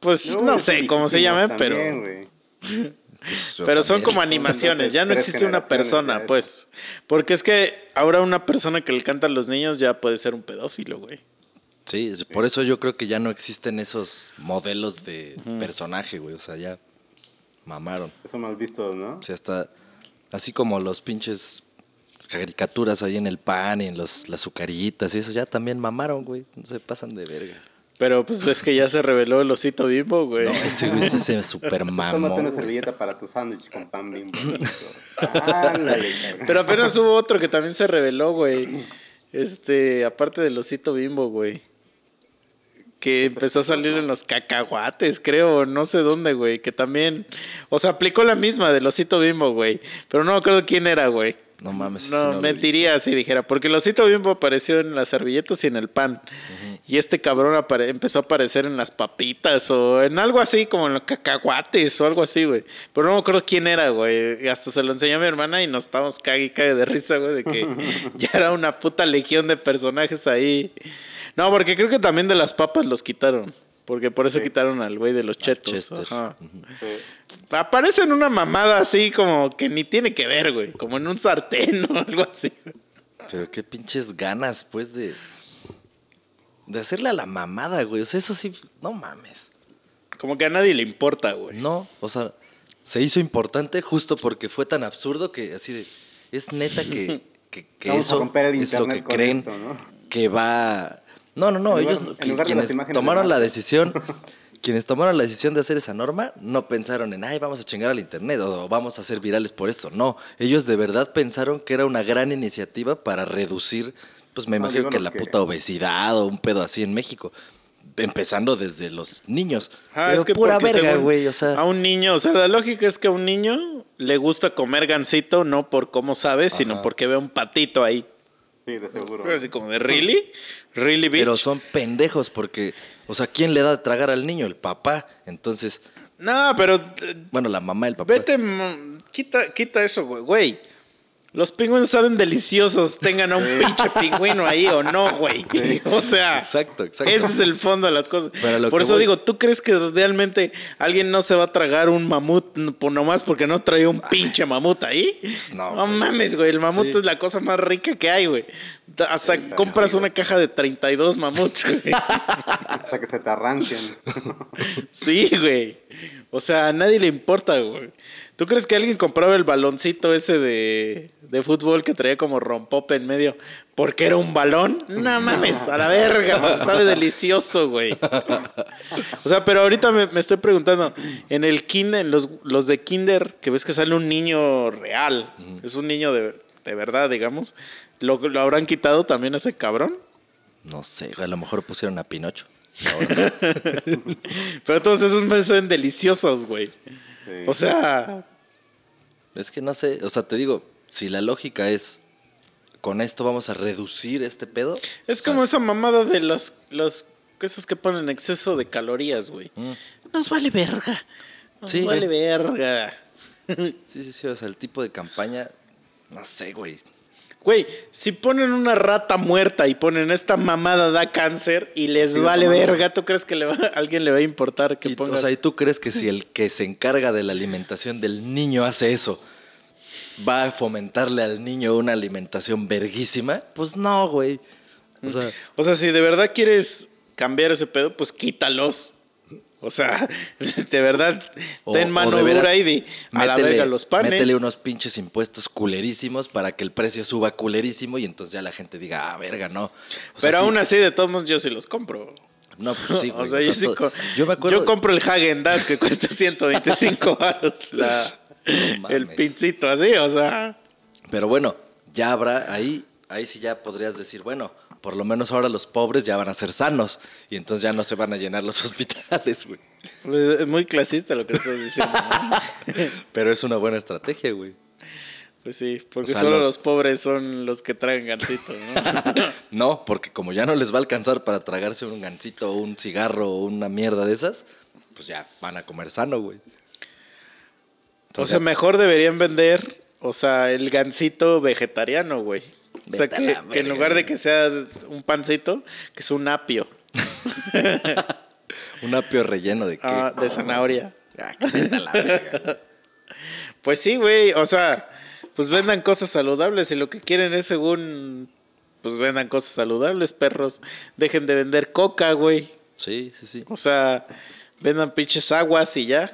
Pues Uy, no sé cómo se viejísimos llamen, pero. Pues Pero son también. como animaciones, ya no existe una persona, pues. Porque es que ahora una persona que le canta a los niños ya puede ser un pedófilo, güey. Sí, es- por eso yo creo que ya no existen esos modelos de personaje, güey. O sea, ya mamaron. Eso más visto, ¿no? O sea, hasta así como los pinches caricaturas ahí en el pan y en los, las azucarillitas y eso ya también mamaron, güey. No se pasan de verga. Pero pues ves que ya se reveló el osito bimbo, güey. No, ese güey sí se super mamó. Tómate una servilleta para tu sándwich con pan bimbo. Ándale. Pero apenas hubo otro que también se reveló, güey. Este, aparte del osito bimbo, güey. Que empezó a salir en los cacahuates, creo, no sé dónde, güey. Que también, o sea, aplicó la misma del osito bimbo, güey. Pero no me acuerdo quién era, güey. No mames. No, mentiría si dijera, porque el osito bimbo apareció en las servilletas y en el pan. Y este cabrón empezó a aparecer en las papitas o en algo así, como en los cacahuates o algo así, güey. Pero no me acuerdo quién era, güey. Hasta se lo enseñó a mi hermana y nos estábamos cague y cague de risa, güey, de que ya era una puta legión de personajes ahí. No, porque creo que también de las papas los quitaron. Porque por eso Sí. quitaron al güey de los chetos. Chester. Ajá. Sí. Aparece en una mamada así como que ni tiene que ver, güey. Como en un sartén o algo así. güey. Pero qué pinches ganas, pues, de. De hacerle a la mamada, güey. O sea, eso sí. No mames. Como que a nadie le importa, güey. No, o sea, se hizo importante justo porque fue tan absurdo que así de. Es neta que, que, que Vamos a eso romper el es lo que creen esto, ¿no? que va. No, no, no. En ellos, lugar quienes tomaron la decisión. Quienes tomaron la decisión de hacer esa norma no pensaron en, ay, vamos a chingar al internet o vamos a ser virales por esto. No, ellos de verdad pensaron que era una gran iniciativa para reducir, pues me No, imagino que la que- puta obesidad o un pedo así en México. Empezando desde los niños. Ah, Pero es que pura verga, güey. O sea, A un niño, o sea, la lógica es que a un niño le gusta comer gansito no por cómo sabe, sino porque ve un patito ahí. Sí, de seguro. Así como de, ¿really? ¿Really, bitch? pero son pendejos porque, o sea, ¿quién le da de tragar al niño? El papá. Entonces, No, pero eh, bueno, la mamá del papá. vete, quita, quita eso, güey. Los pingüinos saben deliciosos, tengan a un pinche pingüino ahí o no, güey. O sea, Exacto, exacto. ese es el fondo de las cosas. Por eso voy- digo, ¿tú crees que realmente alguien no se va a tragar un mamut nomás porque no trae un pinche mamut ahí? no, no güey. mames, güey. El mamut Sí. es la cosa más rica que hay, güey. Hasta compras una caja de 32 mamuts, güey. Hasta que se te arranquen. Sí, güey. O sea, a nadie le importa, güey. ¿Tú crees que alguien compraba el baloncito ese de, de fútbol que traía como rompope en medio porque era un balón? No mames, a la verga, man, sabe delicioso, güey. O sea, pero ahorita me, me estoy preguntando, en el kinder, en los, los de kinder, que ves que sale un niño real, es un niño de, de verdad, digamos, ¿lo, ¿lo habrán quitado también a ese cabrón? No sé, güey, a lo mejor pusieron a Pinocho. Pero todos esos me saben deliciosos, güey. Sí. O sea, Es que no sé, o sea, te digo, si la lógica es con esto vamos a reducir este pedo. Es como esa mamada de las, las cosas que ponen exceso de calorías, güey. Nos vale verga. Nos Sí. vale verga. Sí, sí, sí, o sea, el tipo de campaña, no sé, güey. Güey, si ponen una rata muerta y ponen esta mamada da cáncer y les Sí, vale verga, ¿tú crees que le va- a alguien le va a importar que Y, pongas? o sea, ¿y tú crees que si el que se encarga de la alimentación del niño hace eso, va a fomentarle al niño una alimentación verguísima? Pues no, güey. O sea, O sea, si de verdad quieres cambiar ese pedo, pues quítalos. O sea, de verdad, o- ten mano veras, dura y di a la verga los panes. Métele unos pinches impuestos culerísimos para que el precio suba culerísimo y entonces ya la gente diga, ah, verga, no. O sea, Pero sí, aún así, de todos modos, yo sí los compro. No, pues sí, güey. o sea, yo, sí co- yo me acuerdo. yo compro el Hagen Dazs que cuesta 125 baros la, No el pincito así, o sea. Pero bueno, ya habrá ahí, ahí sí ya podrías decir, bueno, por lo menos ahora los pobres ya van a ser sanos y entonces ya no se van a llenar los hospitales, güey. pues, Es muy clasista lo que estás diciendo. ¿no? Pero es una buena estrategia, güey. Pues sí, porque O sea, solo los- los... pobres son los que traen gancitos, ¿no? No, porque como ya no les va a alcanzar para tragarse un gansito o un cigarro o una mierda de esas, pues ya van a comer sano, güey. o sea, mejor deberían vender, o sea, el gansito vegetariano, güey. O sea, que, en lugar de que sea un pancito, que es un apio Un apio relleno de qué. ah, de zanahoria. Ah, la verga. Pues sí, güey, o sea, pues vendan cosas saludables y lo que quieren es según, pues vendan cosas saludables, perros. Dejen de vender coca, güey. Sí, sí, sí. O sea, vendan pinches aguas y ya.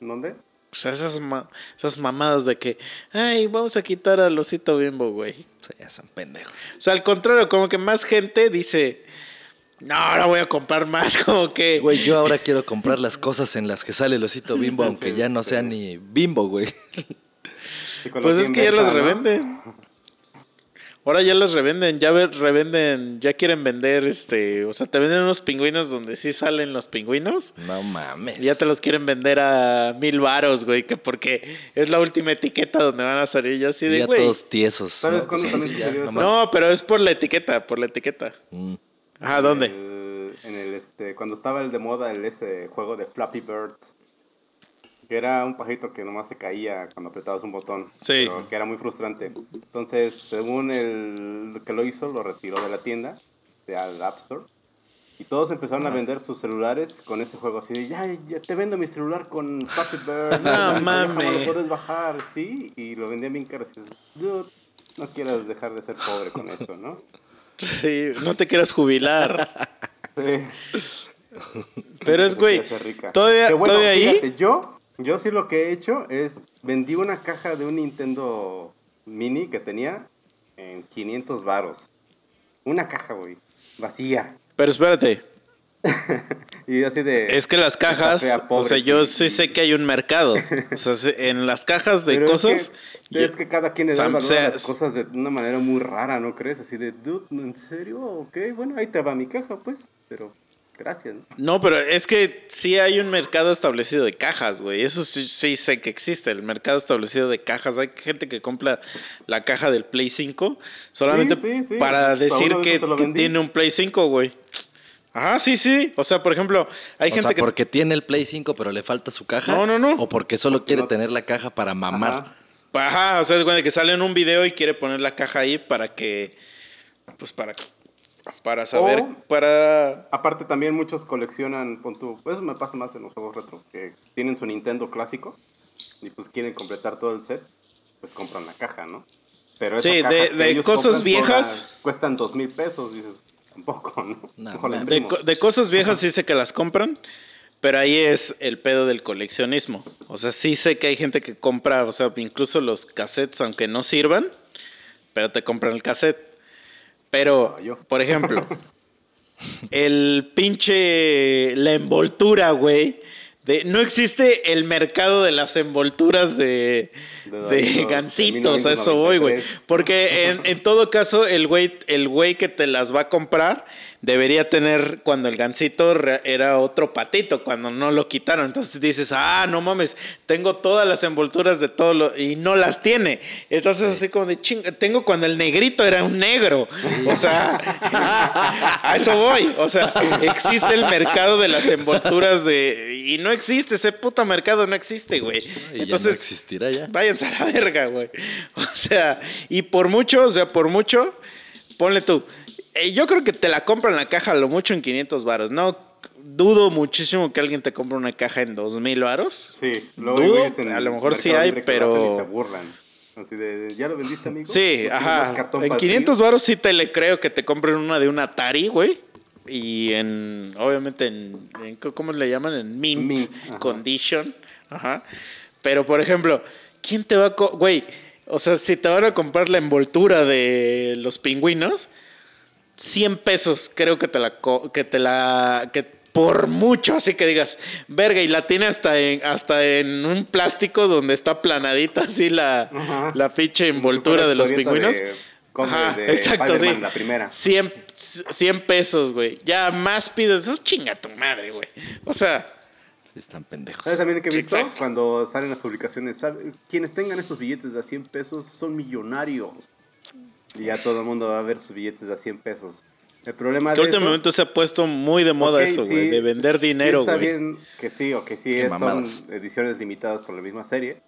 ¿Dónde? O sea, esas, ma- esas mamadas de que, ay, vamos a quitar al osito bimbo, güey. Sí, son pendejos. O sea, al contrario, como que más gente dice, no, ahora voy a comprar más, como que... Güey, yo ahora quiero comprar las cosas en las que sale el osito bimbo, aunque Sí, ya no sí. sea ni bimbo, güey. Pues es que ya las ¿no? Ahora ya las revenden, ya ve- revenden, ya quieren vender, este, o sea, te venden unos pingüinos donde sí salen los pingüinos. No mames. Y ya te los quieren vender a mil varos, güey, que porque es la última etiqueta donde van a salir. Yo así de, ya güey. todos tiesos. ¿Sabes ¿no? cuándo Pues también sí, sucedió eso? No, pero es por la etiqueta, por la etiqueta. Mm. Ajá, ¿dónde? El- en el, este, cuando estaba el de moda el ese juego de Flappy Bird. Que era un pajarito que nomás se caía cuando apretabas un botón. Sí. Pero que era muy frustrante. Entonces, según el que lo hizo, lo retiró de la tienda, de al App Store. Y todos empezaron a vender sus celulares con ese juego así de, ya, ya te vendo mi celular con Flappy Bird. No mames. lo puedes bajar, sí. Y lo vendían bien caro. Dices, dude, no quieras dejar de ser pobre con esto, ¿no? Sí, no te quieras jubilar. Sí. Pero es, güey, todavía, bueno, todavía ahí. fíjate, yo, yo sí lo que he hecho es vendí una caja de un Nintendo Mini que tenía en 500 varos. Una caja, güey, vacía. Pero espérate, Y así de... es que las cajas, fea, o sea, yo sí. sí sé que hay un mercado. O sea, se- en las cajas de Pero es cosas. que- es que cada quien le da valor a las cosas de una manera muy rara, ¿no crees? Así de, dude, ¿en serio? Ok, bueno, ahí te va mi caja, pues. Pero, gracias, ¿no? Pero es que sí hay un mercado establecido de cajas, güey. Eso sí, sí sé que existe, el mercado establecido de cajas. Hay gente que compra la caja del Play 5 solamente Sí, sí, sí. para A decir de que, tiene un Play 5, güey. Ajá, sí, sí. O sea, por ejemplo, hay o gente sea, que... porque tiene el Play 5 pero le falta su caja. No, no, no. O porque solo quiere no- tener la caja para mamar. Ajá. Ajá, o sea, es cuando que sale en un video y quiere poner la caja ahí para que... Pues para... Para saber... O- Para... Aparte también muchos coleccionan, pon tú, eso me pasa más en los juegos retro, que tienen su Nintendo clásico y pues quieren completar todo el set, pues compran la caja, ¿no? Pero esa Sí, caja de- que de ellos cosas viejas. cuestan dos mil pesos, dices, tampoco, ¿no? De, de cosas viejas sí sé que las compran, pero ahí es el pedo del coleccionismo. O sea, sí sé que hay gente que compra, o sea, incluso los cassettes, aunque no sirvan, pero te compran el cassette. Pero, Ah, por ejemplo, el pinche. La envoltura, güey. De, no existe el mercado de las envolturas de, De gancitos, a eso voy, güey. 1993. Porque en, en todo caso, el güey, el güey que te las va a comprar debería tener cuando el gancito era otro patito, cuando no lo quitaron. Entonces dices, ah, no mames, tengo todas las envolturas de todo lo. y no las tiene. Entonces, así como de chinga, tengo cuando el negrito era un negro. O sea, a eso voy. O sea, existe el mercado de las envolturas de. Y no existe, ese puto mercado no existe, güey. Y ya no Entonces, existirá ya. Váyanse a la verga, güey. O sea, y por mucho, o sea, por mucho, ponle tú. Eh, yo creo que te la compran la caja a lo mucho en 500 varos. No dudo muchísimo que alguien te compre una caja en 2000 varos. Sí, luego Dudo, en a lo mejor sí hay, lo pero- Y se burlan. Así de, ¿ya lo vendiste, amigo? ¿No Sí, ajá. En para el 500 frío? varos sí te le creo que te compren una de un Atari, güey. Y en, obviamente, en, en- ¿cómo le llaman? En mint, Mint, ajá. condition. Ajá. Pero, por ejemplo, ¿quién te va a... Güey, o sea, si te van a comprar la envoltura de los pingüinos, 100 pesos creo que te la... co- Que te la que por mucho, así que digas, verga, y la tiene hasta en, hasta en un plástico donde está planadita así la, Ajá. la si envoltura de los pingüinos. de- como Ajá, de exacto, sí. La primera. 100, 100 pesos, güey. Ya más pides, eso chinga tu madre, güey. O sea, Están pendejos. ¿Sabes también que he visto? Exacto. Cuando salen las publicaciones, ¿sabe? quienes tengan estos billetes de a 100 pesos son millonarios. Y ya todo el mundo va a ver sus billetes de a 100 pesos. El problema que de eso... últimamente se ha puesto muy de moda ok, eso, sí, güey, de vender sí dinero, está güey. bien que sí, o que sí es- son ediciones limitadas por la misma serie.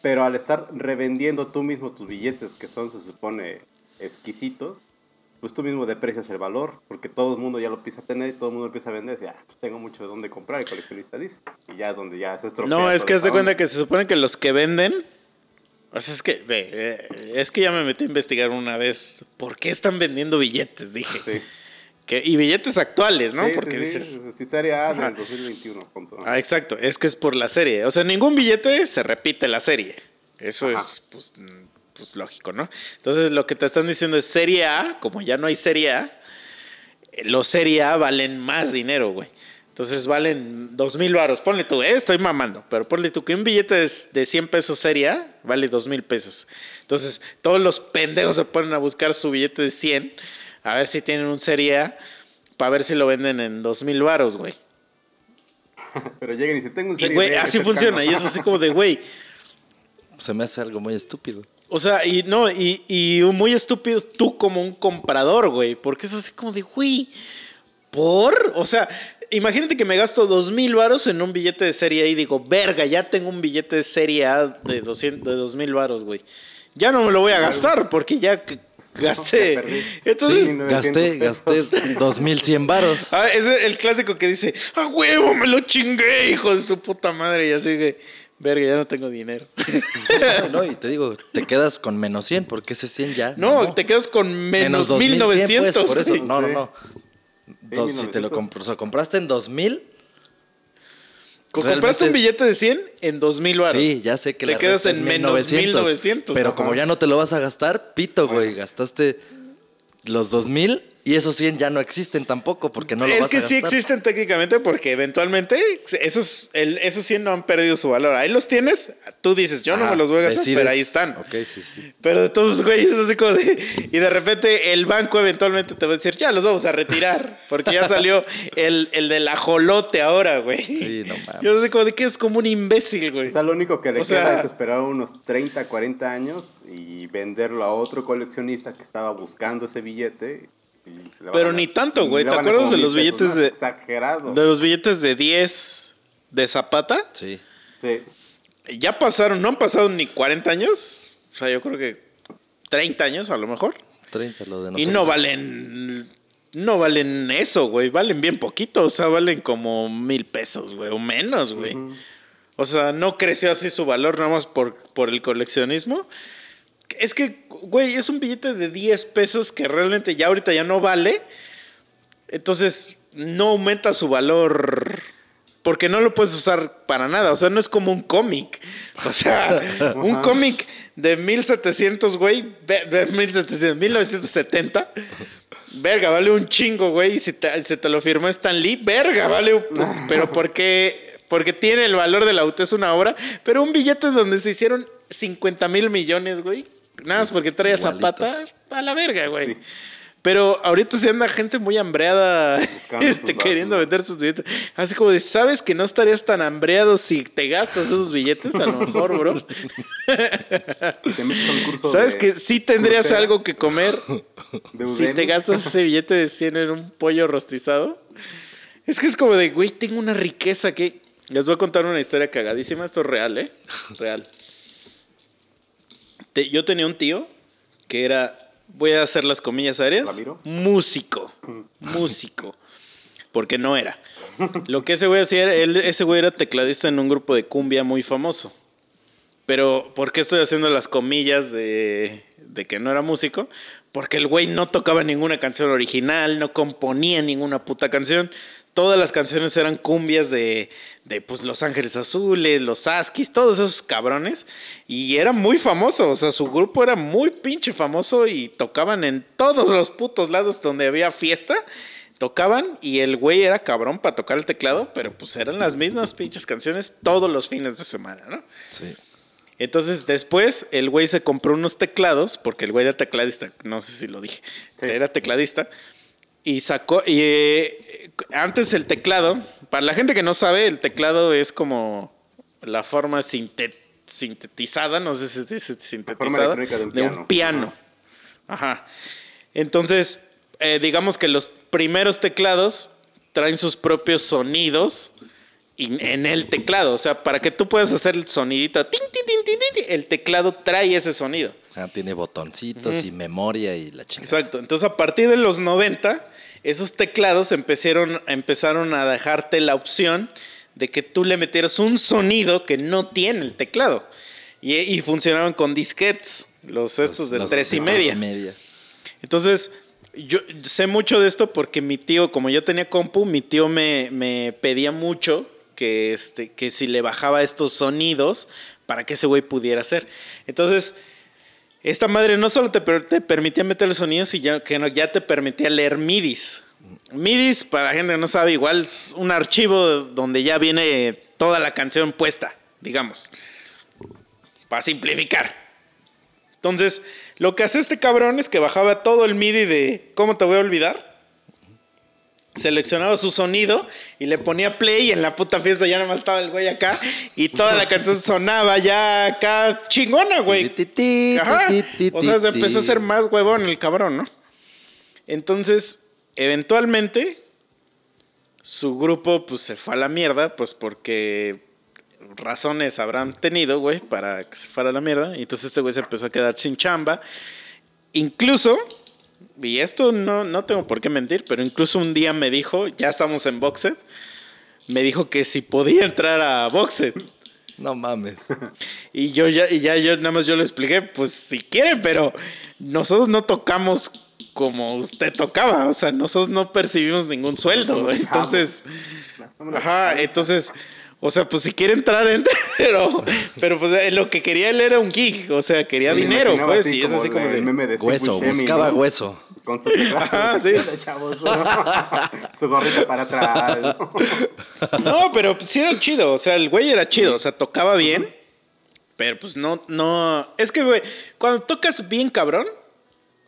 Pero al estar revendiendo tú mismo tus billetes, que son, se supone, exquisitos, pues tú mismo deprecias el valor, porque todo el mundo ya lo empieza a tener, todo el mundo empieza a vender, y dice, ah, pues tengo mucho de dónde comprar, el coleccionista dice, y ya es donde ya se estropea No, es que haz de cuenta que se supone que los que venden. O sea, es que, ve, eh, es que ya me metí a investigar una vez por qué están vendiendo billetes, dije. Sí. Que, y billetes actuales, ¿no? Sí, Porque sí, dices. sí, serie A del 2021. punto. Ah, exacto, es que es por la serie. O sea, ningún billete se repite la serie. Eso Ajá. es, pues, pues, lógico, ¿no? Entonces, lo que te están diciendo es serie A, como ya no hay serie A, los serie A valen más dinero, güey. Entonces valen dos mil varos. Ponle tú, eh, estoy mamando, pero ponle tú que un billete de, de 100 pesos serie A vale dos mil pesos. Entonces, todos los pendejos se ponen a buscar su billete de 100 a ver si tienen un serie A para ver si lo venden en dos mil varos, güey. Pero llegan y dicen, tengo un Y, serie güey, B así cercano". funciona. Y es así como de, güey. Se me hace algo muy estúpido. O sea, y no, y, y muy estúpido tú como un comprador, güey. Porque es así como de, güey, ¿por? O sea, imagínate que me gasto dos mil varos en un billete de serie A y digo, verga, ya tengo un billete de serie A de, 200, de dos mil varos, güey. Ya no me lo voy a gastar porque ya gasté. Entonces, Sí, 900 Gasté, gasté pesos. 2100 varos. Ah, ese es el clásico que dice, ¡a huevo, me lo chingué, hijo de su puta madre! Y así que, verga, ya no tengo dinero. No, y te digo, te quedas con menos 100 porque ese 100 ya. No, te quedas con menos, 2100, 1900. pues, por eso. No, no, no. Dos- si te lo 1900. compras, o sea, compraste en 2000, Co- Realmente Compraste un billete de 100 en 2000 baros. sí, ya sé que Te la quedas en menos 1900. Pero Ajá. como ya no te lo vas a gastar, pito, güey. Gastaste los 2000 y esos 100 ya no existen tampoco porque no lo es vas que a sí existen técnicamente porque eventualmente esos, el- esos 100 no han perdido su valor. Ahí los tienes, tú dices, yo no me los voy a gastar, decides. pero ahí están. Ok, sí, sí. Pero de todos, güey, es así como de... Y de repente el banco eventualmente te va a decir, ya los vamos a retirar. Porque ya salió el, el del ajolote ahora, güey. Sí, no mames. Yo sé como de que es como un imbécil, güey. O sea, lo único que le O sea- queda es esperar unos 30, 40 años y venderlo a otro coleccionista que estaba buscando ese billete. Y Pero ni tanto, y güey. ¿Te acuerdas de los billetes de- Exagerado. De los billetes de 10 de Zapata, Sí. Sí. ya pasaron, no han pasado ni 40 años. O sea, yo creo que 30 años a lo mejor. 30 lo de Y nosotros. no valen. No valen eso, güey. Valen bien poquito. O sea, valen como mil pesos, güey. O menos, güey. O sea, no creció así su valor nada más por, por el coleccionismo. Es que, güey, es un billete de 10 pesos que realmente ya ahorita ya no vale. Entonces, no aumenta su valor. Porque no lo puedes usar para nada. O sea, no es como un cómic. O sea, un cómic de 1700, güey. De 1700, 1970. Verga, vale un chingo, güey. Y si te, si te lo firmó Stan Lee, verga, vale Pero porque, porque tiene el valor del auto, es una obra. Pero un billete donde se hicieron 50 mil millones, güey. Nada más porque trae Zapata a la verga, güey. Sí. Pero ahorita se anda gente muy hambreada este, queriendo datos. vender sus billetes. Así como de, ¿sabes que no estarías tan hambreado si te gastas esos billetes? A lo mejor, bro. Te metes a un curso ¿Sabes de que sí tendrías algo que comer si te gastas ese billete de 100 en un pollo rostizado? Es que es como de, güey, tengo una riqueza que... Les voy a contar una historia cagadísima. Esto es real, ¿eh? Real. Te- yo tenía un tío que era, voy a hacer las comillas aéreas, ¿Ramiro? músico. Músico. Porque no era. Lo que ese güey hacía, él, ese güey era tecladista en un grupo de cumbia muy famoso. Pero, ¿por qué estoy haciendo las comillas de, de que no era músico? Porque el güey no tocaba ninguna canción original, no componía ninguna puta canción. Todas las canciones eran cumbias de, de pues, Los Ángeles Azules, Los Askis, todos esos cabrones. Y era muy famoso, o sea, su grupo era muy pinche famoso y tocaban en todos los putos lados donde había fiesta. Tocaban y el güey era cabrón para tocar el teclado, pero pues eran las mismas pinches canciones todos los fines de semana, ¿no? Sí. Entonces después el güey se compró unos teclados, porque el güey era tecladista, no sé si lo dije, Sí. era tecladista, y sacó, y eh, antes el teclado, para la gente que no sabe, el teclado es como la forma sinte- sintetizada, no sé si se dice sintetizada, de un piano. piano. Ajá. Entonces, eh, digamos que los primeros teclados traen sus propios sonidos en el teclado. O sea, para que tú puedas hacer el sonidito, tin, tin, tin, tin, tin, el teclado trae ese sonido. Ah, tiene botoncitos y memoria y la chingada. Exacto. Entonces, a partir de los 90, esos teclados empezaron, empezaron a dejarte la opción de que tú le metieras un sonido que no tiene el teclado. Y, y funcionaban con disquetes, los estos Los- de los tres y media. media. Entonces, yo sé mucho de esto porque mi tío, como yo tenía compu, mi tío me, me pedía mucho que, este, que si le bajaba estos sonidos para que ese güey pudiera hacer. Entonces, esta madre no solo te, per- te permitía meter sonidos, sino que no- ya te permitía leer MIDIs. MIDIs, para la gente que no sabe, igual es un archivo donde ya viene toda la canción puesta, digamos. Para simplificar. Entonces, lo que hace este cabrón es que bajaba todo el MIDI de ¿Cómo te voy a olvidar? Seleccionaba su sonido y le ponía play y en la puta fiesta ya nada más estaba el güey acá y toda la canción sonaba ya acá chingona, güey. Ajá. O sea, se empezó a ser más huevón el cabrón, ¿no? Entonces, eventualmente, su grupo pues se fue a la mierda, pues porque razones habrán tenido, güey, para que se fuera a la mierda. Y entonces este güey se empezó a quedar sin chamba. Incluso, y esto no, no tengo por qué mentir, pero incluso un día me dijo, ya estamos en Boxed, me dijo que si podía entrar a Boxed. No mames. Y yo ya, y ya yo nada más yo le expliqué, pues si quiere, pero nosotros no tocamos como usted tocaba, o sea, nosotros no percibimos ningún sueldo, entonces, ajá, entonces, o sea, pues si quiere entrar, entre, pero, pero pues eh, lo que quería él era un gig, o sea, quería Sí, dinero, pues, y es así como de... meme de Steve Hueso, Buscemi, buscaba ¿no? hueso. Con su Ajá, sí. chavos, su gorrita para atrás. ¿no? No, pero pues, sí era chido. O sea, el güey era chido. O sea, tocaba bien. Pero pues no, no. Es que, güey, cuando tocas bien cabrón,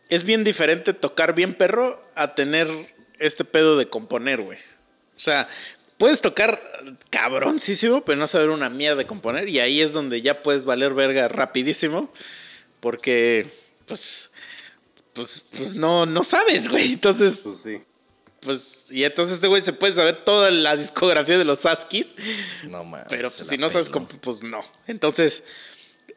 es bien diferente tocar bien perro a tener este pedo de componer, güey. O sea, puedes tocar cabroncísimo, pero no saber una mierda de componer. Y ahí es donde ya puedes valer verga rapidísimo. Porque, pues. Pues, pues no, no sabes, güey. Entonces, Pues sí. pues, y entonces este güey se puede saber toda la discografía de los Askis, No mames. pero pues, si no sabes cómo, pues no. Entonces,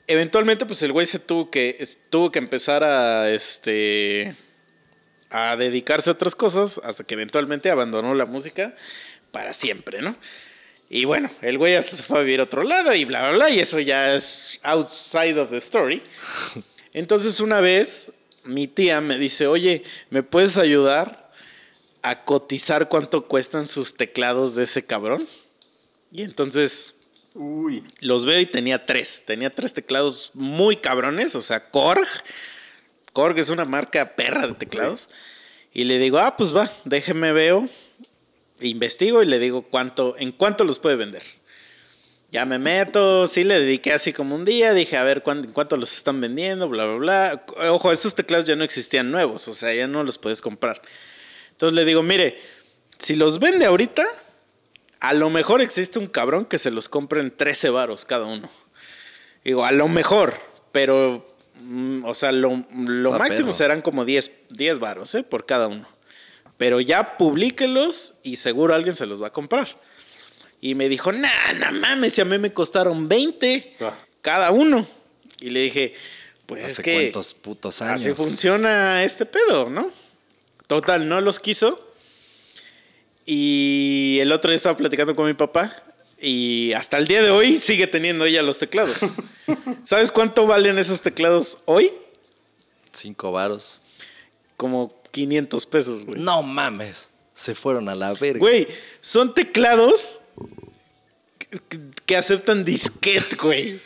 eventualmente, pues el güey se tuvo que, tuvo que empezar a, este, a dedicarse a otras cosas, hasta que eventualmente abandonó la música para siempre, ¿no? Y bueno, el güey ya se fue a vivir a otro lado y bla, bla, bla, y eso ya es outside of the story. Entonces una vez mi tía me dice, oye, ¿me puedes ayudar a cotizar cuánto cuestan sus teclados de ese cabrón? Y entonces Uy. los veo y tenía tres. Tenía tres teclados muy cabrones, o sea, Korg. Korg es una marca perra de teclados. Y le digo, ah, pues va, déjeme veo. Investigo y le digo cuánto, en cuánto los puede vender. Ya me meto, sí le dediqué así como un día, dije a ver cuán- en cuánto los están vendiendo, bla, bla, bla. Ojo, estos teclados ya no existían nuevos, o sea, ya no los puedes comprar. Entonces le digo, mire, si los vende ahorita, a lo mejor existe un cabrón que se los compre en 13 varos cada uno. Digo, a lo mejor, pero, mm, o sea, lo, lo máximo perro. serán como 10, 10 varos, ¿eh? Por cada uno. Pero ya publíquelos y seguro alguien se los va a comprar. Y me dijo, nah, no mames, si a mí me costaron 20 Ah. cada uno. Y le dije, pues es Hace que cuántos putos años. así funciona este pedo, ¿no? Total, no los quiso. Y el otro día estaba platicando con mi papá. Y hasta el día de hoy sigue teniendo ella los teclados. ¿Sabes cuánto valen esos teclados hoy? Cinco varos. Como 500 pesos, güey. No mames. Se fueron a la verga. Güey, son teclados que, aceptan disquete, güey.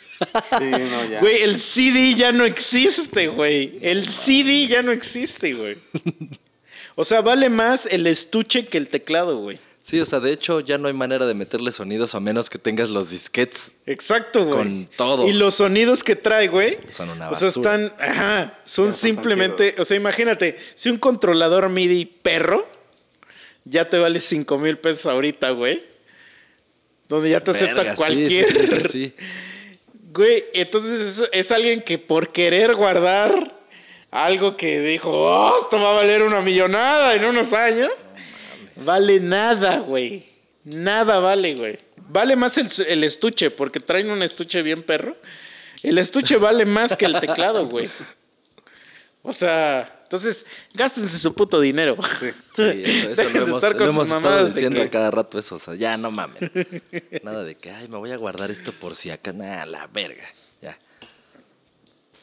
Sí, no, ya. Güey, el CD ya no existe, güey. El CD ya no existe, güey. O sea, vale más el estuche que el teclado, güey. Sí, o sea, de hecho ya no hay manera de meterle sonidos a menos que tengas los disquets. Exacto, güey. Con todo. Y los sonidos que trae, güey. Son una O sea, basura. están. Ajá. Son Ya, simplemente. O sea, imagínate, si un controlador MIDI perro ya te vale 5 mil pesos ahorita, güey. Donde ya te acepta Verga, cualquier. Sí, sí, sí, sí. Güey, entonces es, es alguien que por querer guardar algo que dijo, oh, esto va a valer una millonada en unos años, vale nada, güey. Nada vale, güey. Vale más el, el estuche, porque traen un estuche bien perro. El estuche vale más que el teclado, güey. O sea, entonces, gástense su puto dinero. Sí, eso, eso Dejen de lo hemos, estar con lo hemos sus estado mamadas de diciendo que- cada rato eso. O sea, ya no mamen. Nada de que, ay, me voy a guardar esto por si acá. Nada, la verga.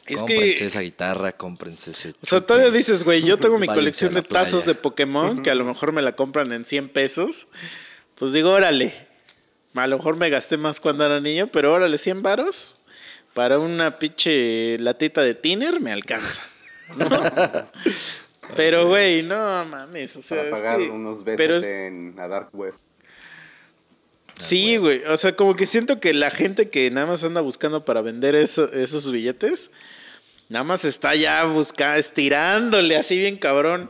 Es cómprense que, esa guitarra, cómprense ese. o sea, todavía dices, güey, yo tengo mi colección de tazos de. Pokémon, que a lo mejor me la compran en 100 pesos. Pues digo, órale. A lo mejor me gasté más cuando era niño, pero órale, 100 varos. Para una pinche latita de tiner me alcanza. pero, güey, no mames. O sea, Para es pagar que- unos besos pero es- en la dark web. Sí, güey. O sea, como que siento que la gente que nada más anda buscando para vender eso- esos billetes, nada más está ya buscando, estirándole así bien cabrón.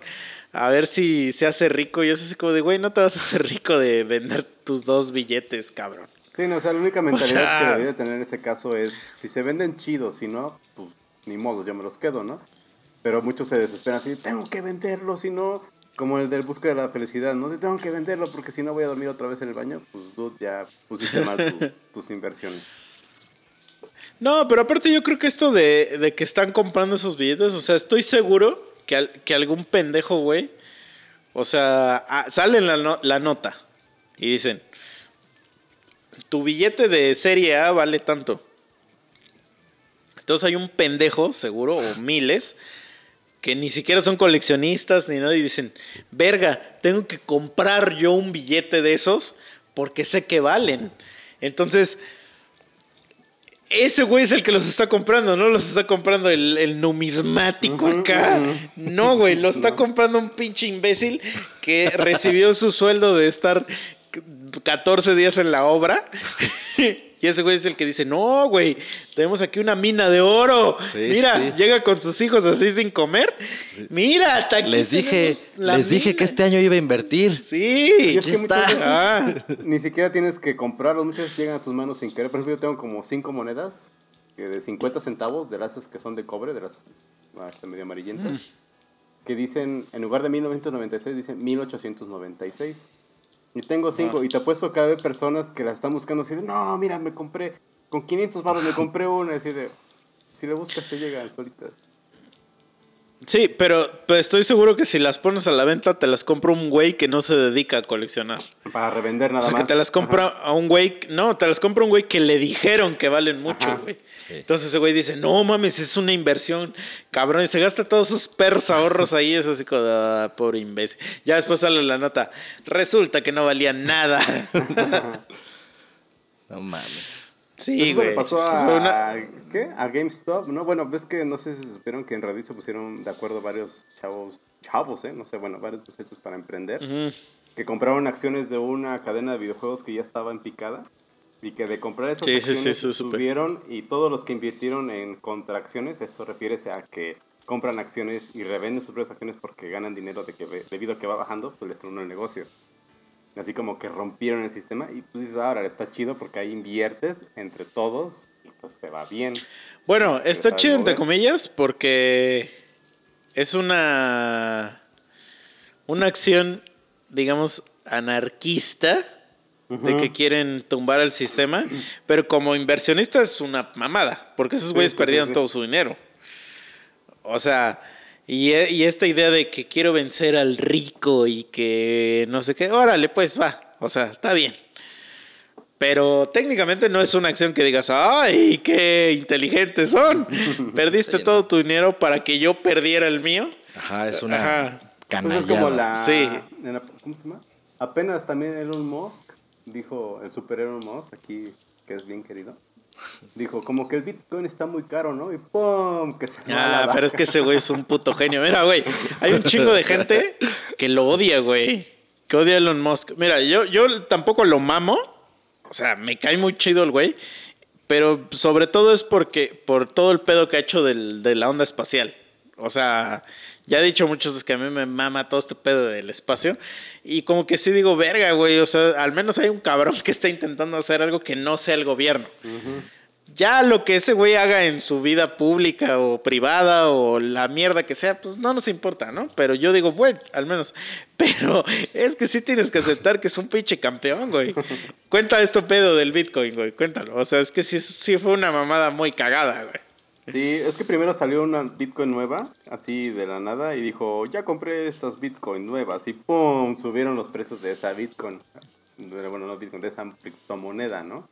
A ver si se hace rico. Y es así como de, güey, no te vas a hacer rico de vender tus dos billetes, cabrón. Sí, no, o sea, la única mentalidad sea- que debería tener en ese caso es, si se venden chidos, si no, pues ni modo, yo me los quedo, ¿no? Pero muchos se desesperan así, tengo que venderlo, si no, como el del busca de la felicidad, ¿no? Si tengo que venderlo porque si no voy a dormir otra vez en el baño, pues ya pusiste mal tus, tus inversiones. No, pero aparte yo creo que esto de, de que están comprando esos billetes, o sea, estoy seguro que, al- que algún pendejo, güey, o sea, ah, sale la, no- la nota y dicen, tu billete de serie A vale tanto. Entonces hay un pendejo, seguro, o miles, que ni siquiera son coleccionistas ni nada y dicen, verga, tengo que comprar yo un billete de esos porque sé que valen. Entonces, ese güey es el que los está comprando, no los está comprando el, el numismático acá. No, güey, lo está comprando un pinche imbécil que recibió su sueldo de estar 14 días en la obra. Y ese güey es el que dice, no, güey, tenemos aquí una mina de oro. Sí, Mira, sí. llega con sus hijos así sin comer. Mira, hasta aquí Les dije, les dije mina". que este año iba a invertir. Sí. Y es que está. veces Ah. ni siquiera tienes que comprarlos, muchas veces llegan a tus manos sin querer. Por ejemplo, yo tengo como cinco monedas que de 50 centavos, de las que son de cobre, de las ah, este, medio amarillentas, que dicen, en lugar de 1996, dicen 1896. Y tengo cinco, y te apuesto que hay personas que las están buscando así de, no, mira, me compré, con 500 baros me compré una, así de, si le buscas te llegan solitas. Sí, pero, pero estoy seguro que si las pones a la venta, te las compra un güey que no se dedica a coleccionar. Para revender O nada sea, más. que te las compra Ajá. a un güey. No, te las compra un güey que le dijeron que valen mucho, Ajá. güey. Sí. Entonces ese güey dice: No mames, es una inversión, cabrón. Y se gasta todos sus perros ahorros ahí. Es así como, ah, pobre imbécil. Ya después sale la nota. Resulta que no valía nada. No mames. Sí, Eso güey. le pasó a, una- ¿qué? a GameStop, ¿no? Bueno, ves que no sé si supieron que en Reddit se pusieron de acuerdo varios chavos, chavos, ¿eh? No sé, bueno, varios muchachos para emprender, Ujú. que compraron acciones de una cadena de videojuegos que ya estaba en picada y que de comprar esas Sí, sí, sí, acciones eso supe. subieron y todos los que invirtieron en contracciones, eso refiere a que compran acciones y revenden sus propias acciones porque ganan dinero de que, debido a que va bajando, pues les tronó el negocio. Así como que rompieron el sistema y pues dices, ahora está chido porque ahí inviertes entre todos y pues te va bien. Bueno, Te está chido entre comillas porque es una una acción, digamos, anarquista de que quieren tumbar el sistema, pero como inversionista es una mamada, porque esos güeyes sí, sí, perdieron sí. todo su dinero. O sea, y, e- y esta idea de que quiero vencer al rico y que no sé qué, órale, pues va, o sea, está bien. Pero técnicamente no es una acción que digas, ¡ay, qué inteligentes son! Perdiste Sí, todo tu dinero para que yo perdiera el mío. Ajá, es una Ajá. Pues es como la, Sí. en la- ¿Cómo se llama? Apenas también Elon Musk dijo, el super Elon Musk, aquí que es bien querido, dijo como que el Bitcoin está muy caro, ¿no? Y ¡pum! Que se Ah, pero es que ese güey es un puto genio. Mira, güey, hay un chingo de gente que lo odia, güey. Que odia a Elon Musk. Mira, yo, yo tampoco lo mamo. O sea, me cae muy chido el güey. Pero sobre todo es porque por todo el pedo que ha hecho del- de la onda espacial. O sea, ya he dicho muchas veces que a mí me mama todo este pedo del espacio. Y como que sí digo, verga, güey. O sea, al menos hay un cabrón que está intentando hacer algo que no sea el gobierno. Ya lo que ese güey haga en su vida pública o privada o la mierda que sea, pues no nos importa, ¿no? Pero yo digo, bueno, al menos. Pero es que sí tienes que aceptar que es un pinche campeón, güey. Cuenta esto pedo del Bitcoin, güey. Cuéntalo. O sea, es que sí, sí fue una mamada muy cagada, güey. Sí, es que primero salió una Bitcoin nueva, así de la nada, y dijo, ya compré estas Bitcoin nuevas, y ¡pum! Subieron los precios de esa Bitcoin. Bueno, no Bitcoin, de esa criptomoneda, ¿no?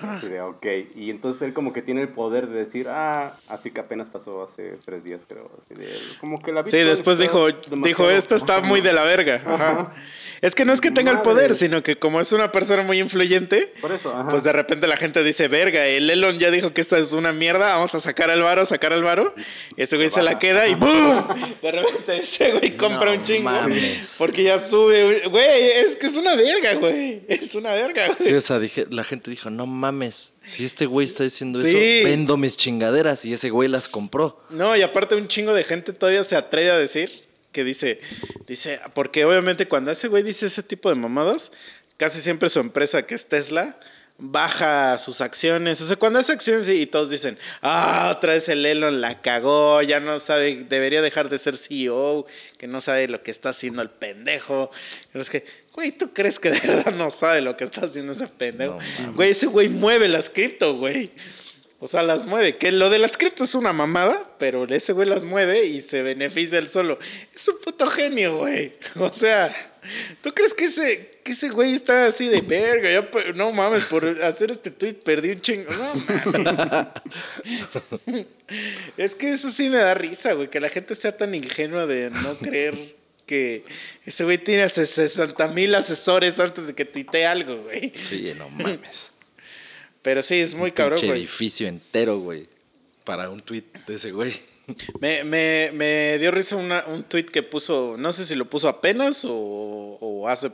Así de, ok. Y entonces él como que tiene el poder de decir, ah, así que apenas pasó hace tres días, creo. Así de, como que la Sí, después dijo, demasiado- dijo, esto está muy de la verga. Ajá. Es que no es que tenga el poder, sino que como es una persona muy influyente, Por eso, ajá. pues de repente la gente dice, verga, el Elon ya dijo que esta es una mierda, vamos a sacar al varo, sacar al varo. Y ese güey se la queda y ¡boom! De repente ese güey compra No un chingo. mames. Porque ya sube. Güey, es que es una verga, güey. Es una verga, güey. Sí, o sea, dije, la gente dijo, no mames, si este güey está diciendo Sí. eso, vendo mis chingaderas y ese güey las compró. No, y aparte un chingo de gente todavía se atreve a decir que dice, dice, porque obviamente cuando ese güey dice ese tipo de mamadas, casi siempre su empresa, que es Tesla, baja sus acciones. O sea, cuando hace acciones y, y todos dicen, ah, otra vez el Elon la cagó, ya no sabe, debería dejar de ser CEO, que no sabe lo que está haciendo el pendejo. Pero es que, güey, ¿tú crees que de verdad no sabe lo que está haciendo ese pendejo? güey, ese güey mueve las cripto, güey. O sea, las mueve. Que lo de las cripto es una mamada, pero ese güey las mueve y se beneficia él solo. Es un puto genio, güey. O sea, ¿tú crees que ese, que ese güey está así de verga? Ya, no mames, por hacer este tweet perdí un chingo. No mames. es que eso sí me da risa, güey. Que la gente sea tan ingenua de no creer que ese güey tiene 60 mil asesores antes de que tuitee algo, güey. Sí, no mames. Pero sí, es muy Un cabrón, güey. edificio entero, güey, para un tweet de ese güey. Me, me, me dio risa una- un tweet que puso, no sé si lo puso apenas o, o hace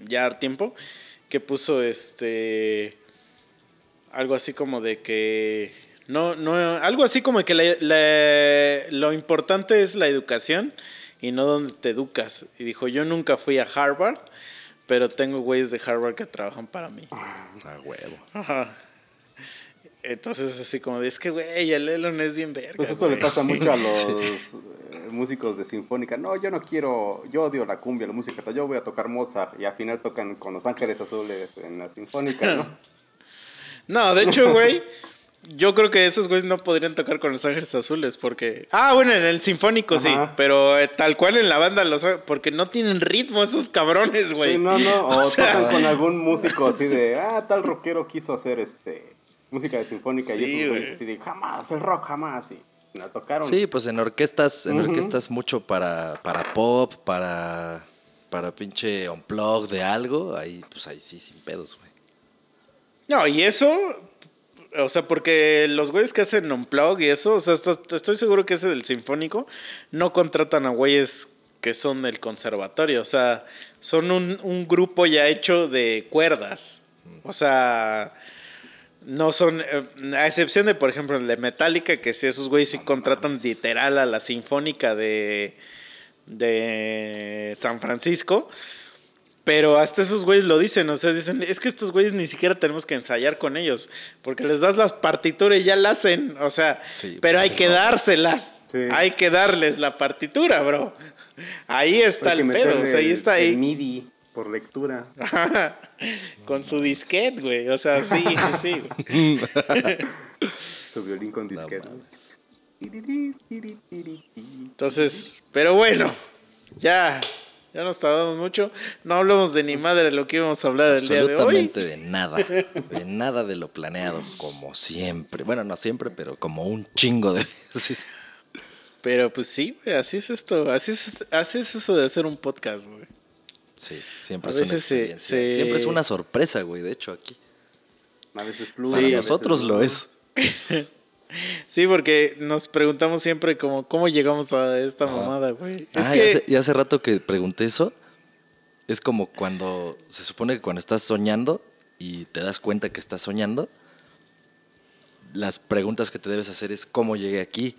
ya tiempo, que puso este algo así como de que no, no, algo así como que la- la- lo importante es la educación y no donde te educas. Y dijo, yo nunca fui a Harvard, pero tengo güeyes de Harvard que trabajan para mí. A huevo. Ajá. Entonces así como de, es que güey, el Elon es bien verga. Pues eso le güey". pasa mucho a los eh, músicos de sinfónica. No, yo no quiero, yo odio la cumbia, la música, yo voy a tocar Mozart. Y al final tocan con Los Ángeles Azules en la sinfónica, ¿no? No, de hecho, güey, yo creo que esos güeyes no podrían tocar con los Ángeles Azules porque... Ah, bueno, en el Sinfónico sí, pero eh, tal cual en la banda los... Porque no tienen ritmo esos cabrones, güey. Sí, no, no, o, O sea- tocan con algún músico así de, ah, tal rockero quiso hacer este música de sinfónica Sí, y esos güey. güeyes así de, jamás, el rock, jamás. Y la tocaron. Sí, pues en orquestas, en orquestas mucho para, para pop, para, para pinche unplug de algo, ahí, pues ahí sí, sin pedos, güey. No, y eso... O sea, porque los güeyes que hacen Unplug y eso, o sea, esto- estoy seguro que ese del Sinfónico no contratan a güeyes que son del conservatorio, o sea, son un, un grupo ya hecho de cuerdas. O sea, no son, eh, a excepción de, por ejemplo, el de Metallica, que si esos güeyes sí contratan literal a la Sinfónica de, de San Francisco. Pero hasta esos güeyes lo dicen, o sea, dicen, es que estos güeyes ni siquiera tenemos que ensayar con ellos, porque les das las partituras y ya la hacen, o sea, Sí, pero pues, hay que dárselas, Sí. hay que darles la partitura, bro. Ahí está el pedo, o sea, ahí el- está el ahí. MIDI por lectura. con su disquete, güey, o sea, sí, sí, sí. Su violín con disquetes. Entonces, pero bueno, ya, ya nos tardamos mucho, no hablamos de ni madre de lo que íbamos a hablar el día de hoy. Absolutamente de nada, de nada de lo planeado, como siempre. Bueno, no siempre, pero como un chingo de veces. Pero pues sí, güey, así es esto, así es, así es eso de hacer un podcast, güey. Sí, siempre A es una veces se- experiencia. se- Siempre es una sorpresa, güey, de hecho, aquí. A veces a veces nosotros no. lo es. Sí, porque nos preguntamos siempre como, ¿cómo llegamos a esta mamada, güey? Es Ah, que... y, hace, y hace rato que pregunté eso, es como cuando, se supone que cuando estás soñando y te das cuenta que estás soñando, las preguntas que te debes hacer es cómo llegué aquí.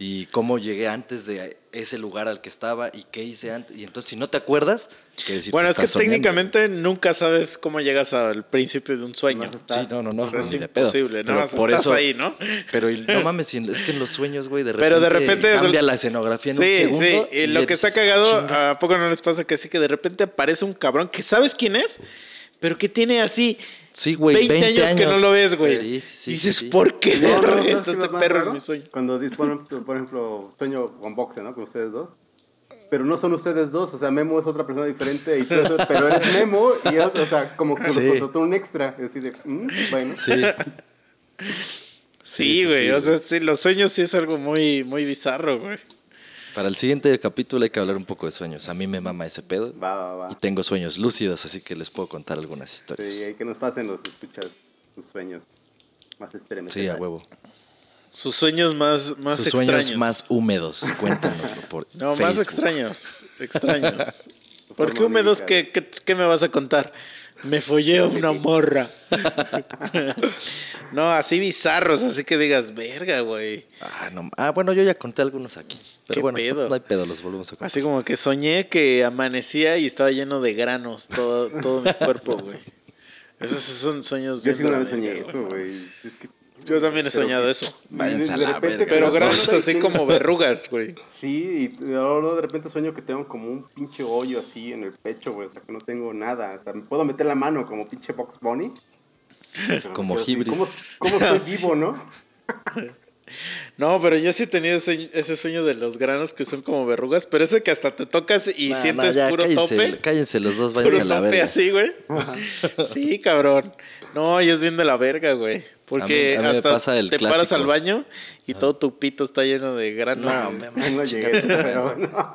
Y cómo llegué antes de ese lugar al que estaba y qué hice antes. Y entonces, si no te acuerdas, quiere decir Bueno, es que soñando. técnicamente nunca sabes cómo llegas al principio de un sueño. Estás- Sí, no, no, no. Es imposible, Pero más por estás eso, ahí, ¿no? Pero y no mames, es que en los sueños, güey, de repente, Pero de repente es- cambia la escenografía en un Sí, segundo. sí. Y lo ya que está cagado, "Chinga". ¿a poco no les pasa que sí que de repente aparece un cabrón que sabes quién es, pero que tiene así Sí, güey, 20, 20 años, que no lo ves, güey? Sí, sí, sí, y dices. ¿por qué No, no, verga ¿sabes está qué es este perro en mi sueño? Cuando, dis- por ejemplo, sueño con boxe, ¿no? Con ustedes dos. Pero no son ustedes dos, o sea, Memo es otra persona diferente, y tú eso- pero eres Memo y o sea, como que nos contrató un extra. Es decir, de, mm, bueno. Sí. Sí, güey. o sea, sí, los sueños sí es algo muy, muy bizarro, güey. Para el siguiente capítulo hay que hablar un poco de sueños. A mí me mama ese pedo. Va, va, va. Y tengo sueños lúcidos, así que les puedo contar algunas historias. Sí, hay que nos pasen los escuchas, sus sueños más extremos. Sí, a huevo. Sus sueños más, más Sus extraños. sueños más húmedos, cuéntanoslo por No, más extraños. Extraños. ¿Por qué húmedos? médica. ¿Qué, qué, qué me vas a contar? Me follé a una morra. no, así bizarros, así que digas, verga, güey. Ah, no, ah, bueno, yo ya conté algunos aquí. Pero ¿Qué bueno, pedo? no hay pedo, los volvemos a contar. Así como que soñé que amanecía y estaba lleno de granos todo, todo mi cuerpo, güey. Esos son sueños Yo sí una vez soñé eso, güey. Es que- Yo también he soñado que- eso. Váyanse a de la repente verga. Pero granos así como verrugas, güey. Sí, y luego de repente sueño que tengo como un pinche hoyo así en el pecho, güey. O sea, que no tengo nada. O sea, me puedo meter la mano como pinche Box Bunny. Pero Como Hibri. ¿Cómo, cómo estoy vivo, no? No, pero yo sí he tenido ese, ese sueño de los granos que son como verrugas, pero ese que hasta te tocas y Nah, nah, sientes ya, puro cállense, tope. Cállense los dos, váyanse Puro a la tope verga. así, güey. Sí, cabrón. No, y es bien de la verga, güey. Porque A mí- a mí hasta pasa el te paras clásico. al baño y todo tu pito está lleno de granos. No, me No llegué, pero no.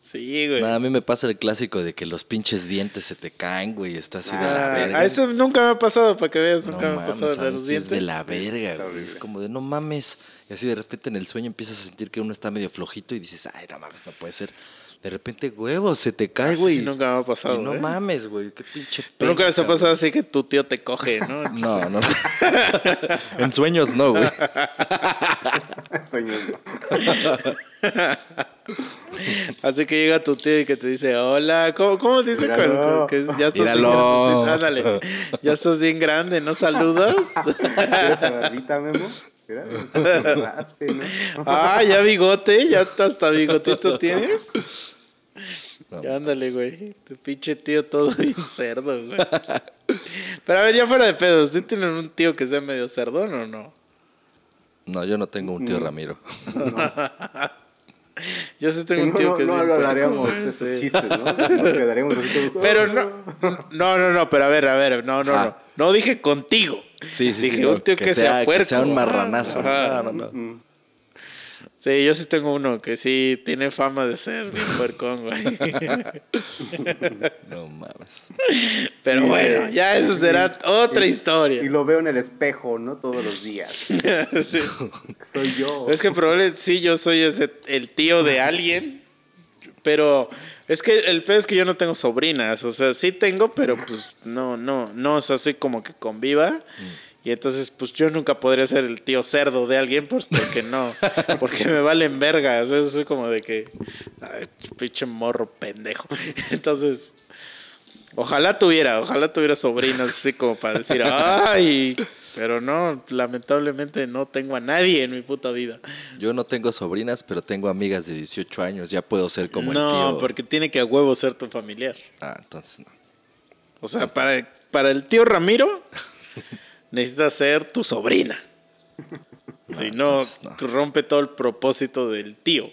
Sí, güey. Nada, a mí me pasa el clásico de que los pinches dientes se te caen, güey, está así de la Ah, verga. a eso nunca me ha pasado, para que veas, No nunca me ha pasado de los sí es dientes. de la verga, güey. Es como de no mames. Y así de repente en el sueño empiezas a sentir que uno está medio flojito y dices, ay, no mames, no puede ser. De repente, huevo, se te cae, Ah, sí, güey. nunca me ha pasado, Y no ¿eh? mames, güey, qué pinche Pero nunca les ha pasado así que tu tío te coge, ¿no? güey. No, no. en sueños no, güey. Sueño, no. Así que llega tu tío y que te dice, hola, ¿cómo, cómo te dice cuando- que ya estás bien Míralo. grande? Ándale, ya estás bien grande, ¿no saludas? ¿Quieres esa barbita, Memo? Mira, raspe, ¿no? ah, ya bigote, ya hasta bigotito tienes. No, Ya ándale, güey. Tu pinche tío todo bien cerdo, güey. Pero a ver, ya fuera de pedos, ¿sí tienen un tío que sea medio cerdón o no? No, yo no tengo un tío Mm. Ramiro. Yo sí Si tengo un no, tío no, que no sí, hablaremos pero- de esos chistes, ¿no? Nos quedaremos así todos, Pero "Oh". no, no, no, no, pero a ver, a ver, no, no, Ah. no. No dije contigo. Sí, sí, Dije sí. un no, tío que, sea, puerco. Que sea un marranazo. Ajá. No, no, no. Mm. Sí, yo sí tengo uno que sí tiene fama de ser bien puercón, güey. No mames. Pero Y, bueno, ya eso será otra Y historia. lo veo en el espejo, ¿no? Todos los días. Sí. Soy yo. Es que probablemente sí, yo soy ese, el tío de alguien. Pero es que el peor es que yo no tengo sobrinas. O sea, sí tengo, pero pues no, no, no es así como que conviva. Y entonces, pues yo nunca podría ser el tío cerdo de alguien, pues porque no, porque me valen verga. O sea, soy como de que, ay, pinche morro pendejo. Entonces, ojalá tuviera, ojalá tuviera sobrinas así como para decir, ay, pero no, lamentablemente no tengo a nadie en mi puta vida. Yo no tengo sobrinas, pero tengo amigas de 18 años. Ya puedo ser como el tío. no, porque tiene que a huevo ser tu familiar. Ah, entonces no. O sea, para, para el tío Ramiro, necesitas ser tu sobrina. Si no, no. rompe todo el propósito del tío.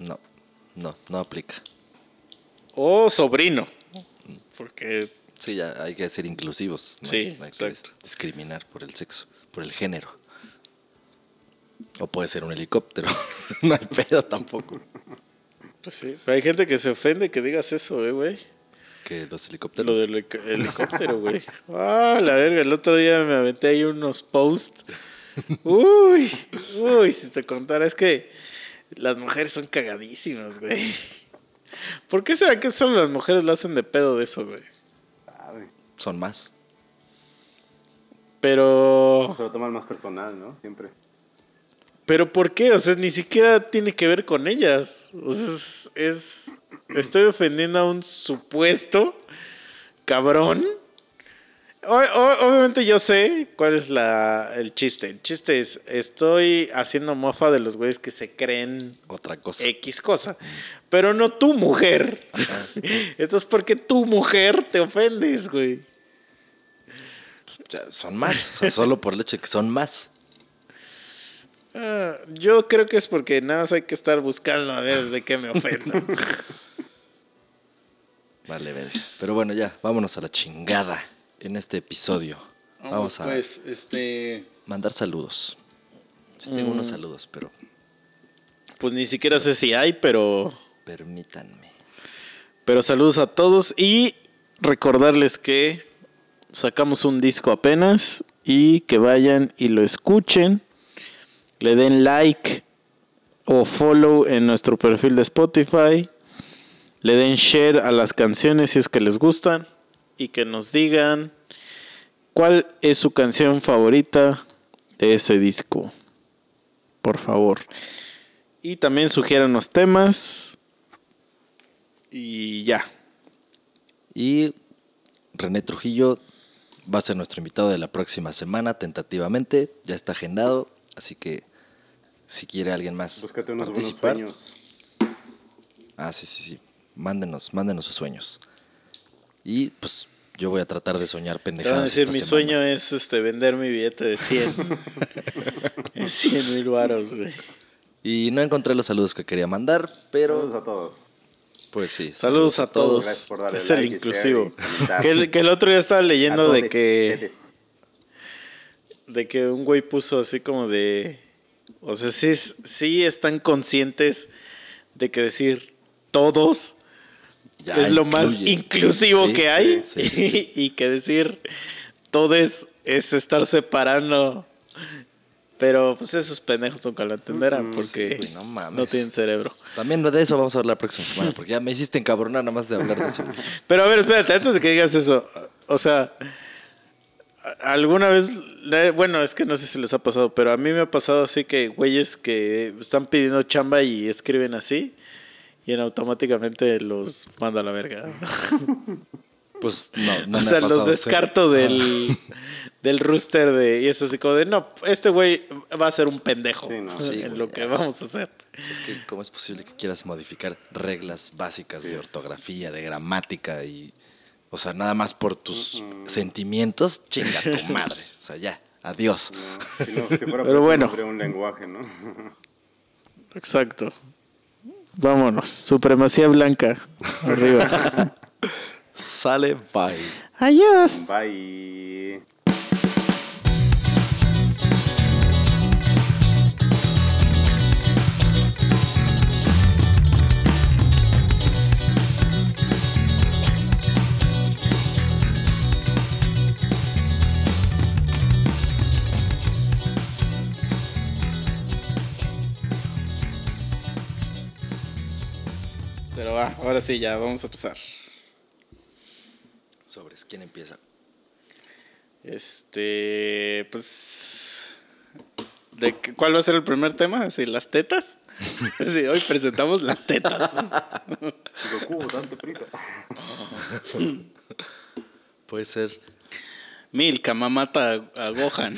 No, no, no aplica. O sobrino. Porque Sí, ya hay que ser inclusivos. ¿no? Sí, hay que discriminar por el sexo, por el género. O puede ser un helicóptero. no hay pedo tampoco. Pues sí. Pero hay gente que se ofende que digas eso, eh, güey. Que los helicópteros. Lo del helic- helicóptero, güey. Ah, la verga. El otro día me aventé ahí unos posts. Uy, uy, si te contara, es que las mujeres son cagadísimas, güey. ¿Por qué será que solo las mujeres lo hacen de pedo de eso, güey? Son más. Pero. Se lo toman más personal, ¿no? Siempre. Pero ¿por qué? O sea, ni siquiera tiene que ver con ellas. O sea, es, es- estoy ofendiendo a un supuesto cabrón. O- o- obviamente yo sé cuál es la, el chiste. El chiste es, estoy haciendo mofa de los güeyes que se creen Otra cosa. X cosa, pero no tu mujer. Entonces, ¿por qué tu mujer te ofendes, güey? Sea, son más. O sea, solo por el hecho de que son más. Ah, yo creo que es porque nada más hay que estar buscando a ver de qué me ofendo. Vale, vale. Pero bueno, ya, vámonos a la chingada en este episodio. Vamos a Pues, este. mandar saludos. Sí, tengo unos saludos, pero Pues ni siquiera sé si hay, pero. permítanme. Pero saludos a todos y recordarles que sacamos un disco apenas y que vayan y lo escuchen, le den like o follow en nuestro perfil de Spotify, le den share a las canciones si es que les gustan y que nos digan cuál es su canción favorita de ese disco. Por favor. Y también sugieran los temas. Y ya. Y René Trujillo va a ser nuestro invitado de la próxima semana, tentativamente. Ya está agendado, así que si quiere alguien más Búscate unos buenos participar. sueños. Ah, sí, sí, sí. Mándenos, mándenos sus sueños. Y pues yo voy a tratar de soñar Te van a pendejadas. decir, esta mi semana. sueño es este vender mi billete de 100. Es 100 mil varos, güey. Y no encontré los saludos que quería mandar, Saludos pero a todos. pues sí. Saludos a todos. Gracias por darle Es like el inclusivo. Que el, que el otro día estaba leyendo de que, ustedes. De que un güey puso así como de... O sea, sí, sí están conscientes de que decir todos Ya es lo más inclusivo Sí, que hay. sí, sí, sí, sí. y que decir todes es estar separando. Pero pues esos pendejos nunca lo entenderán porque Sí, güey, no mames. no tienen cerebro. También de eso vamos a hablar la próxima semana, porque ya me hiciste encabronar nada más de hablar de eso. Pero a ver, espérate, antes de que digas eso, o sea, alguna vez, bueno, es que no sé si les ha pasado, pero a mí me ha pasado así que güeyes que están pidiendo chamba y escriben así y en automáticamente los manda a la verga. Pues no, no o me sea, ha los pasado, descarto sí. del, del rooster de, y es así como de, no, este güey va a ser un pendejo Sí, no. Sí, en güey, lo que ya. vamos a hacer. Es que, ¿cómo es posible que quieras modificar reglas básicas de ortografía, de gramática y. O sea, nada más por tus sentimientos? Chinga tu madre. O sea, ya. Adiós. No, si, no, si fuera Pero bueno. un lenguaje, ¿no? Exacto. Vámonos. Supremacía blanca. Arriba. Sale, bye. Adiós. Bye. Pero va, ahora sí, ya vamos a empezar. Sobres, ¿quién empieza? Este, pues, ¿de ¿cuál va a ser el primer tema? Sí, las tetas. Sí, hoy presentamos las tetas. Goku, date prisa. Puede ser. Milka, mamata a Gohan.